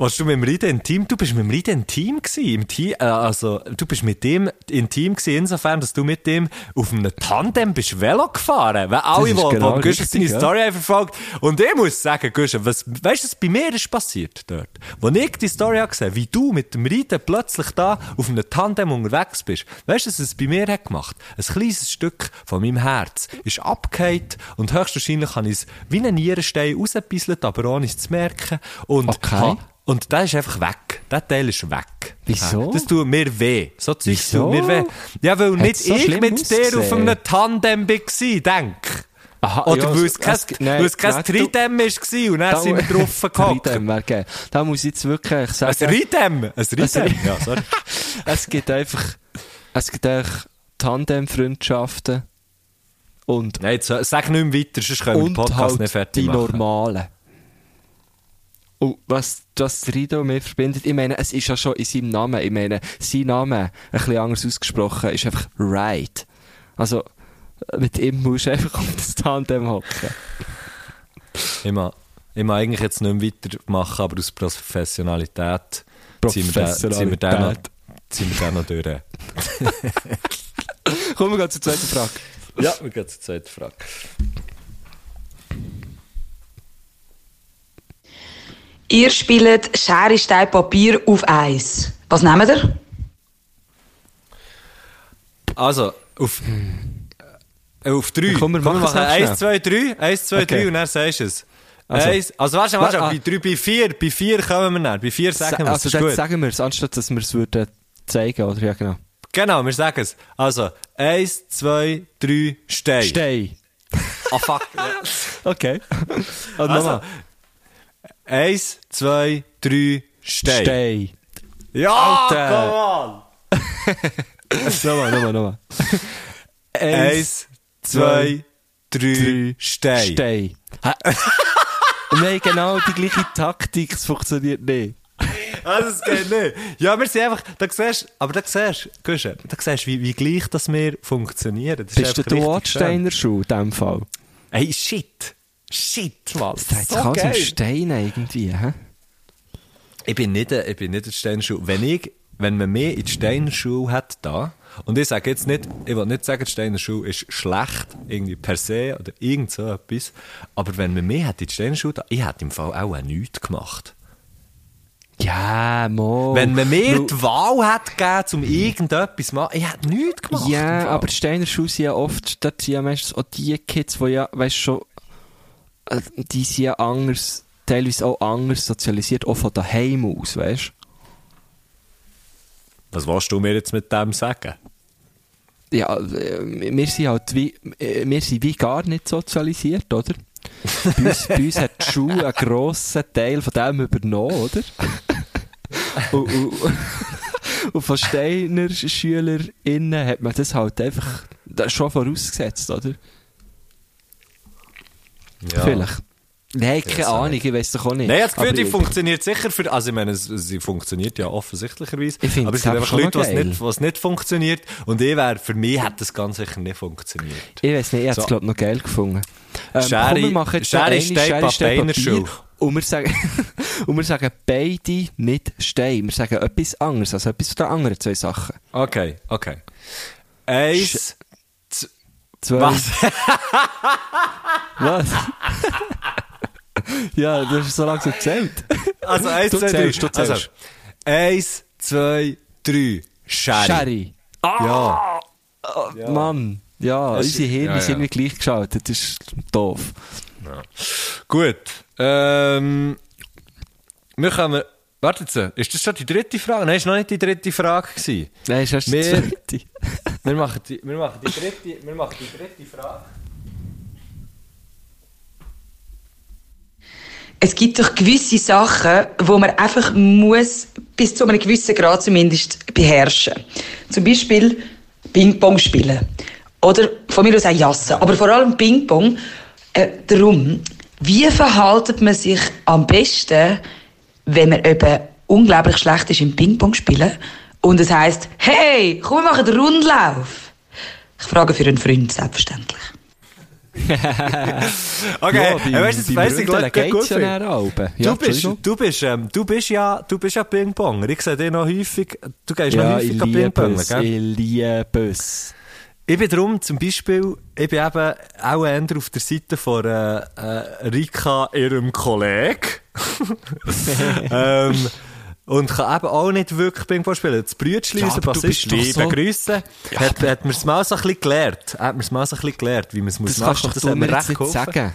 Warst du mit dem Ride im Team? Du bist mit dem Ride im Team gewesen. Im Team, äh, also, du bist mit dem im Team gewesen, insofern, dass du mit dem auf einem Tandem bist Velo gefahren. Weil alle, die, genau Guschen seine ja. Story haben verfolgt. Und ich muss sagen, Guschen, was, weißt du, was bei mir ist passiert dort? Wo ich die Story habe gesehen, wie du mit dem Ride plötzlich da auf einem Tandem unterwegs bist. Weißt du, was es bei mir hat gemacht? Ein kleines Stück von meinem Herz ist abgehakt und höchstwahrscheinlich habe ich es wie einen Nierenstein rausgebisselt, aber ohne es zu merken. Und Okay. Und der ist einfach weg. Der Teil ist weg. Wieso? Das tut mir weh. So Zeug Wieso? tut mir weh. Ja, weil nicht so ich mit dir auf ausgesehen? einem Tandem war, denk. Aha, Oder ja, weil es kein, nein, kein nein, du- Tridem war und dann sind wir drauf [LAUGHS] gehockt. Ridem wäre geil. Da muss ich jetzt wirklich Ein sagen, Ridem! Ein Ridem! Ri- Ja, sorry. [LAUGHS] es gibt einfach, es gibt einfach Tandem-Freundschaften und, Nein, jetzt sag nicht mehr weiter, sonst können wir den Podcast halt nicht fertig die machen. normalen. Und was das Rido mir verbindet, ich meine, es ist ja schon in seinem Namen, ich meine, sein Name, ein bisschen anders ausgesprochen, ist einfach Ride. Also, mit ihm musst du einfach auf das Tandem hocken. Ich mag, ich mag eigentlich jetzt nicht mehr weitermachen, aber aus Professionalität ziehen wir den- noch, ziehen wir den noch durch. [LAUGHS] Kommen wir gleich zur zweiten Frage. Ja, wir gehen zur zweiten Frage. Ihr spielt Schere, Stein, Papier auf Eis. Was nehmt ihr? Also, auf, äh, auf drei. Komm, wir machen machen eins, zwei, drei. Eins, zwei, Okay. drei und dann sagst du es. Also- Eins, also warte, warte, Wa- ah. bei drei, bei vier, bei vier kommen wir dann. Bei vier sagen wir es, also, dann gut. sagen wir es, anstatt dass wir es würden zeigen, oder? Ja, genau. Genau, wir sagen es. Also, eins, zwei, drei, Stein. Stein. Ah, fuck. [LAUGHS] Okay. Und [LAUGHS] Also, nochmal. Eins, zwei, drei, Stein. Stein. Ja, Alter. come [LAUGHS] nochmal, nochmal, nochmal. on. Eins, zwei, drei, Stein. Stein. Ha- [LAUGHS] Und wir haben genau die gleiche Taktik, es funktioniert nicht. Also, es geht nicht. Ja, wir sind einfach, da siehst, aber da siehst, Guschen, da siehst wie, wie gleich das wir funktionieren. Das ist Bist du der Ortsteiner Schuh in diesem Fall? Hey, shit. Shit, Mann. Das hat So alles geil. im Stein irgendwie, hä? Ich bin nicht, ein- ich bin nicht ein Steinerschuh. Wenn ich, wenn man mehr in die Steinerschuh hat da, und ich sage jetzt nicht, ich will nicht sagen, die Steinerschuh ist schlecht, irgendwie per se, oder irgend so etwas, aber wenn man mehr hat in die Steinerschuh da, ich hätte im Fall auch nichts gemacht. Ja, mo. Wenn man mir Weil- die Wahl hat gegeben, um irgendetwas zu machen, ich hätte nichts gemacht. Ja, aber die Steiner Schuhe sind ja oft, dort sind ja meistens auch die Kids, die ja, weißt schon, äh, die sind ja anders, teilweise auch anders sozialisiert, auch von daheim aus, weißt Was willst du mir jetzt mit dem sagen? Ja, äh, wir sind halt wie, äh, wir sind wie gar nicht sozialisiert, oder? bei, uns, bei uns hat die Schule einen grossen Teil von dem übernommen, oder? und, und, und von Steiner SchülerInnen hat man das halt einfach schon vorausgesetzt, oder? Ja. Vielleicht. Nein, keine Ahnung, ich weiß doch auch nicht. Nein, ich habe das Gefühl, die funktioniert sicher für, also ich meine, sie funktioniert ja offensichtlicherweise, ich aber es gibt Leute, was nicht, was nicht funktioniert und ich wäre, für mich hätte das ganz sicher nicht funktioniert. Ich weiß nicht, ich hätte so. es glaube noch geil gefunden. Ähm, Schere, komm, wir machen jetzt Schere, Stein, Schere, Stein, Papier, Papier und wir, sagen, [LAUGHS] und wir sagen beide nicht Stein, wir sagen etwas anderes, also etwas von den anderen zwei Sachen. Okay, okay. Eins... Sch 12. Was? Was? [LAUGHS] ja, du hast so langsam gezählt. Also 1, 2, 3. Du zählst. 1, 2, 3. Sherry. Sherry. Ah! Ja. ja. Mann. Ja, das unsere Hirne ja, ja. sind nicht gleich geschaltet. Das ist doof. Ja. Gut. Ähm, wir kommen warte jetzt, ist das schon die dritte Frage? Nein, ist noch nicht die dritte Frage gewesen. Nein, ist erst die zweite. [LAUGHS] Wir machen die, wir machen die dritte, wir machen die dritte Frage. Es gibt doch gewisse Sachen, wo man einfach muss, bis zu einem gewissen Grad zumindest, beherrschen. Zum Beispiel Ping-Pong spielen. Oder von mir aus auch Jassen. Aber vor allem Ping-Pong. Äh, darum, Wie verhaltet man sich am besten, wenn man eben unglaublich schlecht ist im Ping-Pong spielen und es heißt, hey, komm, wir machen den Rundlauf? Ich frage für einen Freund, selbstverständlich. [LAUGHS] Okay, Ja, weißt du, geht's ja gut. auch. Ja, Du bist, du bist, ähm, du bist ja, du bist ja Ping-Ponger. Ich sehe dich noch häufig, du gehst noch Ja, ich häufig an es. gell? Ich liebe es. Ich bin darum zum Beispiel, ich bin eben auch eher auf der Seite von äh, äh, Rika, ihrem Kollegen. [LAUGHS] ähm, und kann eben auch nicht wirklich Ping-Pong spielen. Das Brütschli, Ja, unser Bassist, liebe so- Grüße, hat, hat mir es mal so ein bisschen gelehrt. Hat mir es mal so ein bisschen gelehrt, wie man es muss machen. kannst doch Das du mir recht nicht sagen.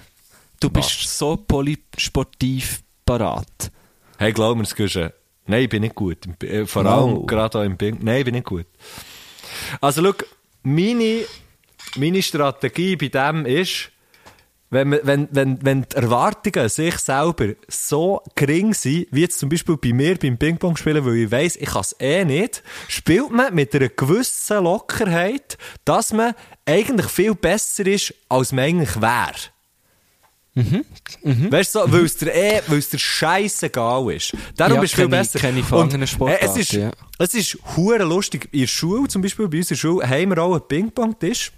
Du bist so polysportiv parat. Hey, glaub mir, das Guschen. Nein, ich bin nicht gut. Äh, Vor Wow. allem gerade auch im Ping. Nein, ich bin nicht gut. Also, schau, meine, meine Strategie bei dem ist, wenn, wenn, wenn, wenn die Erwartungen sich selber so gering sind, wie jetzt zum Beispiel bei mir beim Ping-Pong spielen, weil ich weiss, ich kann es eh nicht, spielt man mit einer gewissen Lockerheit, dass man eigentlich viel besser ist, als man eigentlich wäre. Weißt du, so, weil es dir eh, weil es dir scheißegal ist. Darum Ja, bist du viel besser. kenne ich von anderen äh, Sportarten, Es ist, ja. es ist lustig. In der Schule, zum Beispiel bei uns in der Schule, haben wir auch einen Ping-Pong-Tisch.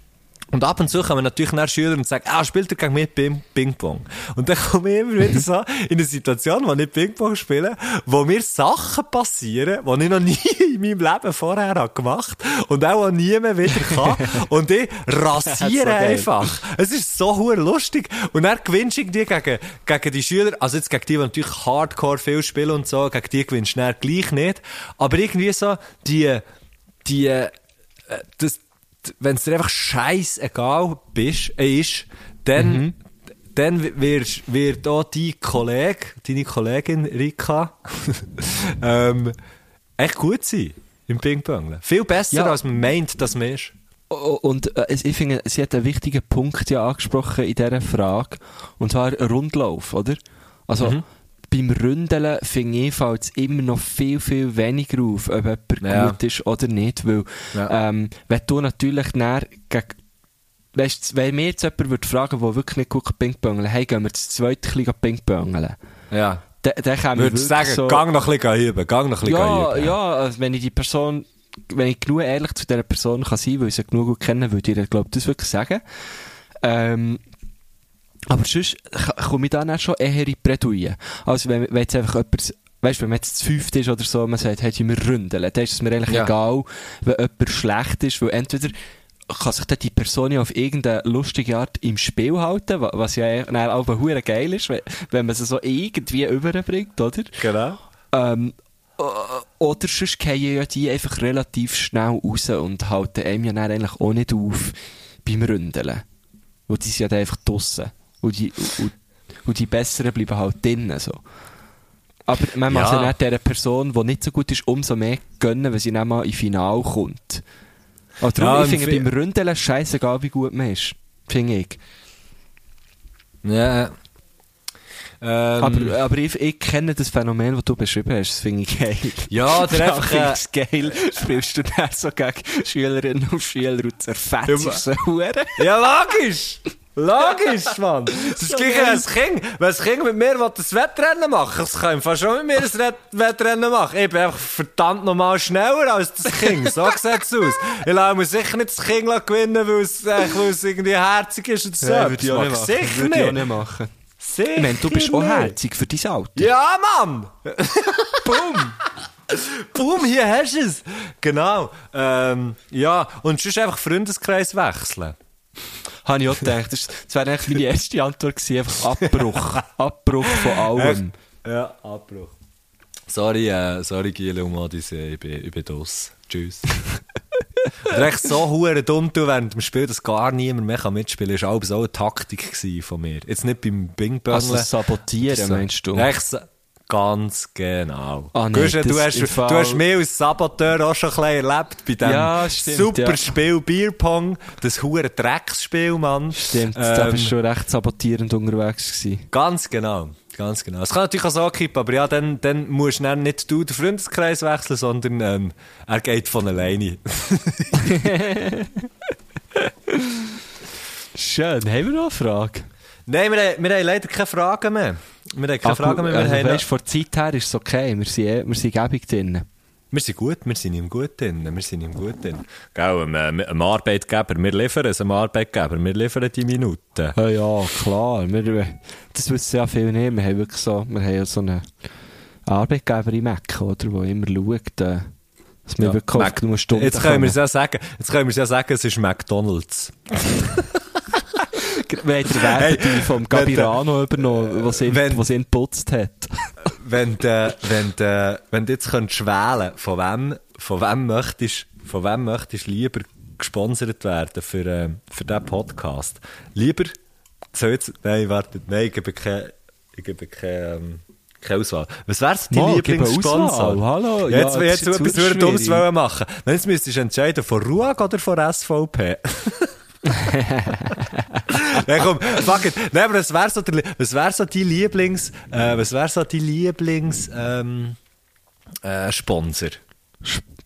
Und ab und zu kommen natürlich nach Schüler und sagen, ah, spielt ihr gegen mich Ping- Ping-Pong? Und dann komme ich immer wieder so in eine Situation, wo ich Ping-Pong spiele, wo mir Sachen passieren, die ich noch nie [LAUGHS] in meinem Leben vorher habe gemacht und auch niemand wieder kann. [LAUGHS] Und ich rasiere einfach. Es ist so hure lustig. Und dann gewinnst du irgendwie gegen, gegen die Schüler, also jetzt gegen die, die natürlich hardcore viel spielen und so, gegen die gewinnst du dann gleich nicht. Aber irgendwie so, die, die, äh, das, wenn es dir einfach scheißegal bist, äh, ist, dann, dann wirst, wird auch dein Kollege, deine Kollegin Rika, [LAUGHS] ähm, echt gut sein im Ping-Pong. Viel besser, Ja. als man meint, dass man ist. Und äh, ich finde, sie hat einen wichtigen Punkt ja angesprochen in dieser Frage. Und zwar Rundlauf, oder? Also, Mhm. Beim Ründeln finde ich, fällt es immer noch viel, viel weniger auf, ob jemand Ja. gut ist oder nicht. Weil, Ja. ähm, wenn du natürlich näher Weißt, wenn mir jetzt jemand würde fragen, der wirklich nicht gut Ping-Pongeln hey, gehen wir das zweite bisschen Ping-Pongeln. Ja. Dann, dann käme Würdest du sagen, so, gang noch ein bisschen üben, gang noch ein bisschen ja, üben. ja, also wenn ich die Person, wenn ich genug ehrlich zu dieser Person kann sein, weil ich sie genug gut kenne, würde ich ihr, glaube ich, das wirklich sagen. Ähm, aber sonst komme ich dann auch schon eher in die Bredouille. Also wenn, wenn jetzt einfach jemand, weißt, wenn man jetzt zu fünft ist oder so, man sagt, hey, wir ründeln, dann ist es mir eigentlich Ja. egal, wenn jemand schlecht ist, weil entweder kann sich dann die Person ja auf irgendeine lustige Art im Spiel halten, wa- was ja dann auch hure geil ist, wenn, wenn man sie so irgendwie überbringt, oder? Genau. Ähm, äh, oder sonst fallen ja die einfach relativ schnell raus und halten einem ja dann eigentlich auch nicht auf beim Ründeln. Und die sind ja dann einfach draussen. Und die, und, und die Besseren bleiben halt drinnen, so. Aber man Ja. muss ja nicht dieser Person, die nicht so gut ist, umso mehr gönnen, wenn sie dann mal in Final kommt. Aber darum, Ja, ich finde beim Ründeln scheißegal, wie gut man ist. Finde ich. Ja. Ähm, aber aber ich, ich kenne das Phänomen, das du beschrieben hast. Das finde ich geil. ja, [LAUGHS] der Ja, einfach, ich äh, geil. Spielst du dann so gegen Schülerinnen und Schüler und zerfetzt Huren? Ja, logisch! Logisch, [LAUGHS] Mann! Das ist gleich ein Kind. Wenn das Kind mit mir das Wettrennen machen das kann fast schon mit mir ein Wett- Wettrennen machen. Ich bin einfach verdammt nochmal schneller als das Kind. So [LAUGHS] sieht es aus. Ich lasse mir sicher nicht das Kind gewinnen, weil es, äh, weil es irgendwie herzig ist und so. würde ich auch nicht ich machen. Sicher Würde ich auch nicht. machen. Sicher Ich meine, du bist auch herzig für dein Alter. Ja, Mann! [LAUGHS] Boom! Boom, hier hast du es! Genau. Ähm, ja, und sonst einfach Freundeskreis wechseln. Habe ich auch gedacht. Das, das wäre eigentlich meine erste Antwort gewesen. Einfach Abbruch. [LAUGHS] Abbruch von allem. Ja, Abbruch. Sorry, äh, sorry, Giele und Modis, äh, ich bin, ich bin dos. Tschüss. [LAUGHS] Und echt so hure dumm tun während dem Spiel, dass gar niemand mehr kann mitspielen kann, war auch so eine Taktik von mir. Jetzt nicht beim bing Also sabotieren, meinst du? Echt so, ganz genau. Ah, nee, Guschen, du, hast, du hast mich als Saboteur auch schon ein erlebt bei diesem Ja, super ja. Spiel Bierpong, das hure Drecksspiel, Mann. Stimmt, da Ähm, bist du schon recht sabotierend unterwegs gewesen. Ganz genau. Ganz genau. Es kann natürlich auch so kippen, aber ja, dann, dann musst du dann nicht du den Freundeskreis wechseln, sondern ähm, er geht von alleine. [LAUGHS] Schön. Haben wir noch eine Frage? Nein, wir, wir haben leider keine Fragen mehr. Wir haben keine Fragen mehr. Wir, also, haben weißt, vor der Zeit her ist es okay. Wir sind, eh- wir sind gäbig drin. wir sind gut, wir sind ihm gut drin. Wir sind ihm gut drin. Gell, einem, äh, einem Arbeitgeber, wir liefern es, einem Arbeitgeber, wir liefern die Minuten. Ja, ja, klar. Wir, das wissen ja viele nicht. Wir haben wirklich so, wir haben ja so einen Arbeitgeber im Mac, oder, der immer schaut, äh, dass wir Ja, wirklich genug Stunden Jetzt können wir es ja sagen, jetzt können wir es ja sagen, es ist McDonalds. [LAUGHS] Wir haben den Hey, vom wenn Gabirano übernommen, was ihn, wenn- was ihn geputzt hat. wenn du, wenn wenn du jetzt könntest wählen, von wem, von wem möchtest, von wem möchtest du lieber gesponsert werden für, äh, für diesen Podcast? Lieber, so jetzt, nein, warte, nein, ich gebe keine, ich gebe keine, ähm, keine Auswahl. Was wäre dein Lieblingssponsor? Hallo. Ja, Ja, jetzt, das jetzt, jetzt etwas Dummes machen. Nein, jetzt müsstest du entscheiden, von RUAG oder von SVP. [LAUGHS] [LAUGHS] Nein, komm, fuck it. Nein, aber was wäre so, der, was wär so dein Lieblings, äh, was wäre so dein Lieblings, ähm, äh, Sponsor?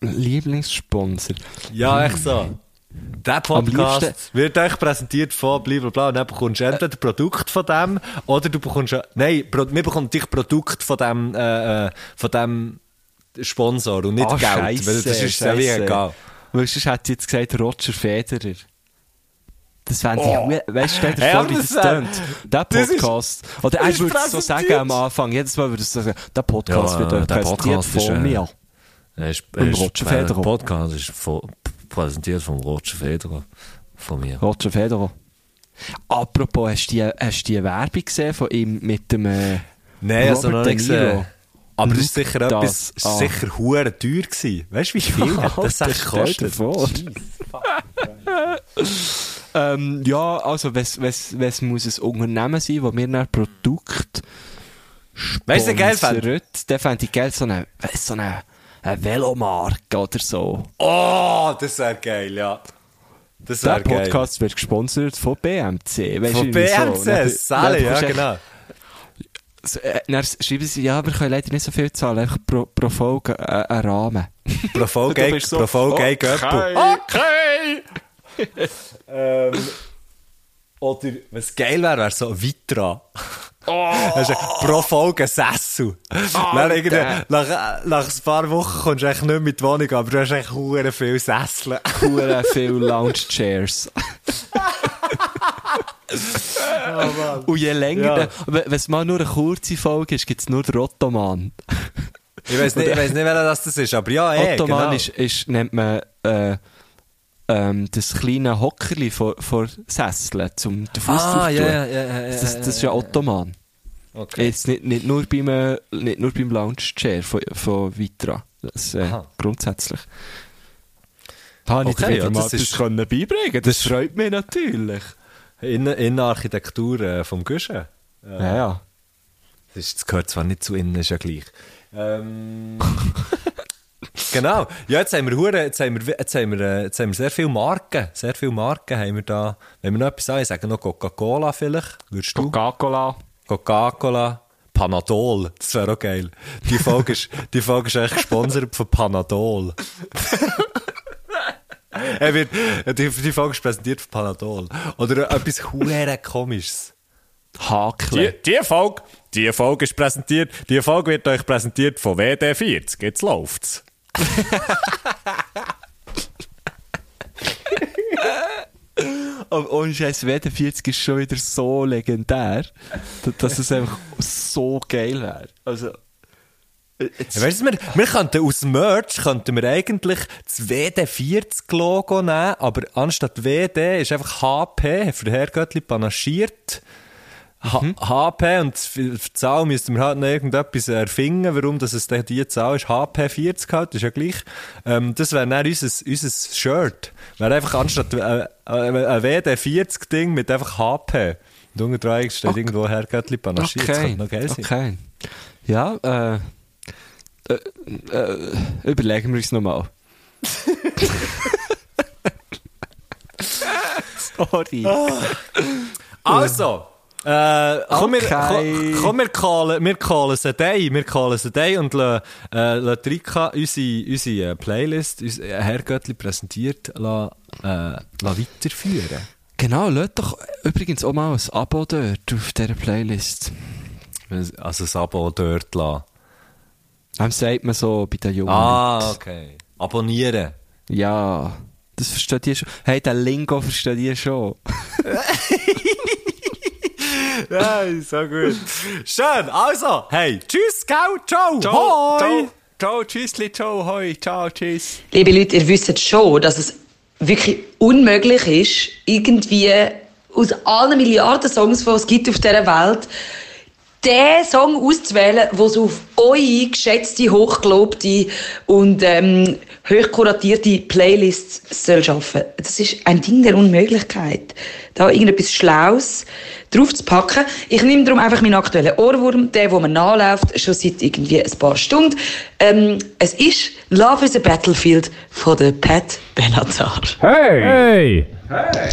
Lieblingssponsor. Ja, echt so. Der Podcast liebsten- wird euch präsentiert von blablabla und dann bekommst du entweder Produkt von dem oder du bekommst, nein, wir bekommen dich Produkt von dem, äh, äh, von dem Sponsor und nicht Ah, Geld, Scheisse, weil das ist ja wie egal. Weil sonst hätte sie jetzt gesagt Roger Federer. Das fände ich, oh. weißt du, stell dir Hey, vor, wie das tönt. Der das ist- Podcast. Oder das er ist würde es so sagen am Anfang. Jedes Mal würde so sagen, der Podcast Ja, wird euch der präsentiert Podcast ist, von äh, mir. Ist, Und Roger Federer. Der Podcast ist von, präsentiert von Roger Federer. Von mir. Roger Federer. Apropos, hast du die, hast die Werbung gesehen von ihm mit dem, äh, Nein, also noch Robert nicht De Niro? gesehen. Aber das ist sicher das etwas, ist sicher hure teuer gewesen. Weißt du, wie viel [LAUGHS] hat das dir gekostet? ähm, ja, also, wenn es muss ein Unternehmen sein, wo wir ein Produkt Weißt du, geil fände? dann fände ich geil so eine, so eine, eine Velomarke oder so. Oh, das wäre geil, ja. Das Der wäre geil. Podcast wird gesponsert von BMC. Weißt Von BMC, so. Sally, ja, genau. Dann schreiben sie, ja, wir können leider nicht so viel zahlen, einfach pro, pro Folge äh, einen Rahmen. Pro Folge, bist so, pro Folge ein Göppel. okay. ähm, oder, was geil wäre, wäre so Vitra. Du pro Folge Sessel. Irgendwie, nach, nach ein paar Wochen kommst du eigentlich nicht mehr mit die Wohnung, aber du hast echt hure viel Sessel. Hure viel Lounge-Chairs. Und je länger, Ja. wenn es mal nur eine kurze Folge ist, gibt es nur den Ottoman. Ich weiß nicht, ich weiss nicht, wer das ist, aber ja, eh, Ottoman genau. ist, ist, nennt man äh, ähm, das kleine Hockerli vor, vor Sesseln, zum den Fuß Ah, ja, ja, ja, Das, das ist ja Ottoman. Okay. Jetzt nicht, nicht nur beim, äh, nicht nur beim Lounge-Chair von, von Vitra. Das, äh, grundsätzlich. Habe ich Okay, dir ja, mal das das ist- können beibringen Das freut mich natürlich. Innen- Innenarchitektur äh, vom Guschen. Ja, ja. Das, ist, das gehört zwar nicht zu innen, ist ja gleich. Ähm, [LAUGHS] genau. Ja, jetzt haben wir, hure- jetzt haben wir, jetzt haben wir, äh, jetzt haben wir sehr viele Marken. Sehr viele Marken haben wir da. Wenn wir noch etwas sagen, sagen noch Coca-Cola vielleicht. Würdest du? Coca-Cola. Coca-Cola. Panadol. Das wäre auch geil. Die Folge ist, die Folge ist echt gesponsert von Panadol. [LAUGHS] er wird, die, die Folge ist präsentiert von Panadol. Oder etwas hure komisches. Hakle. Die, die, Folge, die Folge ist präsentiert, die Folge wird euch präsentiert von WD40. Jetzt läuft's. [LAUGHS] Aber ohne Scheiß, WD40 ist schon wieder so legendär, dass- es einfach so geil wäre. Also, weißt du, wir, wir könnten aus Merch könnten wir eigentlich das WD40-Logo nehmen, aber anstatt WD ist einfach HP, für Herrgöttli panaschiert. H HP und für die Zahl müssten wir halt noch irgendetwas erfinden, warum das es die Zahl ist. HP 40 halt, ist ja gleich. Ähm, das wäre dann unser, unser Shirt. Wäre einfach anstatt äh, äh, ein WD 40 Ding mit einfach HP. Und unten dran steht Okay. irgendwo Herrgöttli panaschiert. Das okay, könnte noch geil sein. okay. Ja, äh, äh, äh, überlegen wir uns nochmal. Sorry. Also, äh, komm, wir, Okay. komm, komm, wir callen, wir callen es a day, wir callen es a day und lassen, äh, lassen Rika unsere, unsere äh, Playlist, unsere Herrgöttli präsentiert, lassen, äh, lassen weiterführen. Genau, lasst doch übrigens auch mal ein Abo dort auf dieser Playlist. Also das Abo dort lassen. Dem sagt man so bei den Jungen. Ah, okay. Abonnieren. Ja, das versteht ihr schon. Hey, den Lingo versteht ihr schon. [LAUGHS] Ja, so gut. Schön, also, hey, tschüss, ciao, ciao, hoi. ciao, ciao, tschüssli, ciao, hoi, ciao, tschüss. Liebe Leute, ihr wisst schon, dass es wirklich unmöglich ist, irgendwie aus allen Milliarden Songs, die es gibt auf dieser Welt, den Song auszuwählen, der so auf eure geschätzte, hochgelobte und ähm, hochkuratierte Playlists soll schaffen. Das ist ein Ding der Unmöglichkeit. Da irgendetwas Schlaues drauf zu packen. Ich nehme darum einfach meinen aktuellen Ohrwurm, der, wo man nachläuft, schon seit irgendwie ein paar Stunden. Ähm, es ist Love is a Battlefield von der Pat Benatar. Hey! Hey!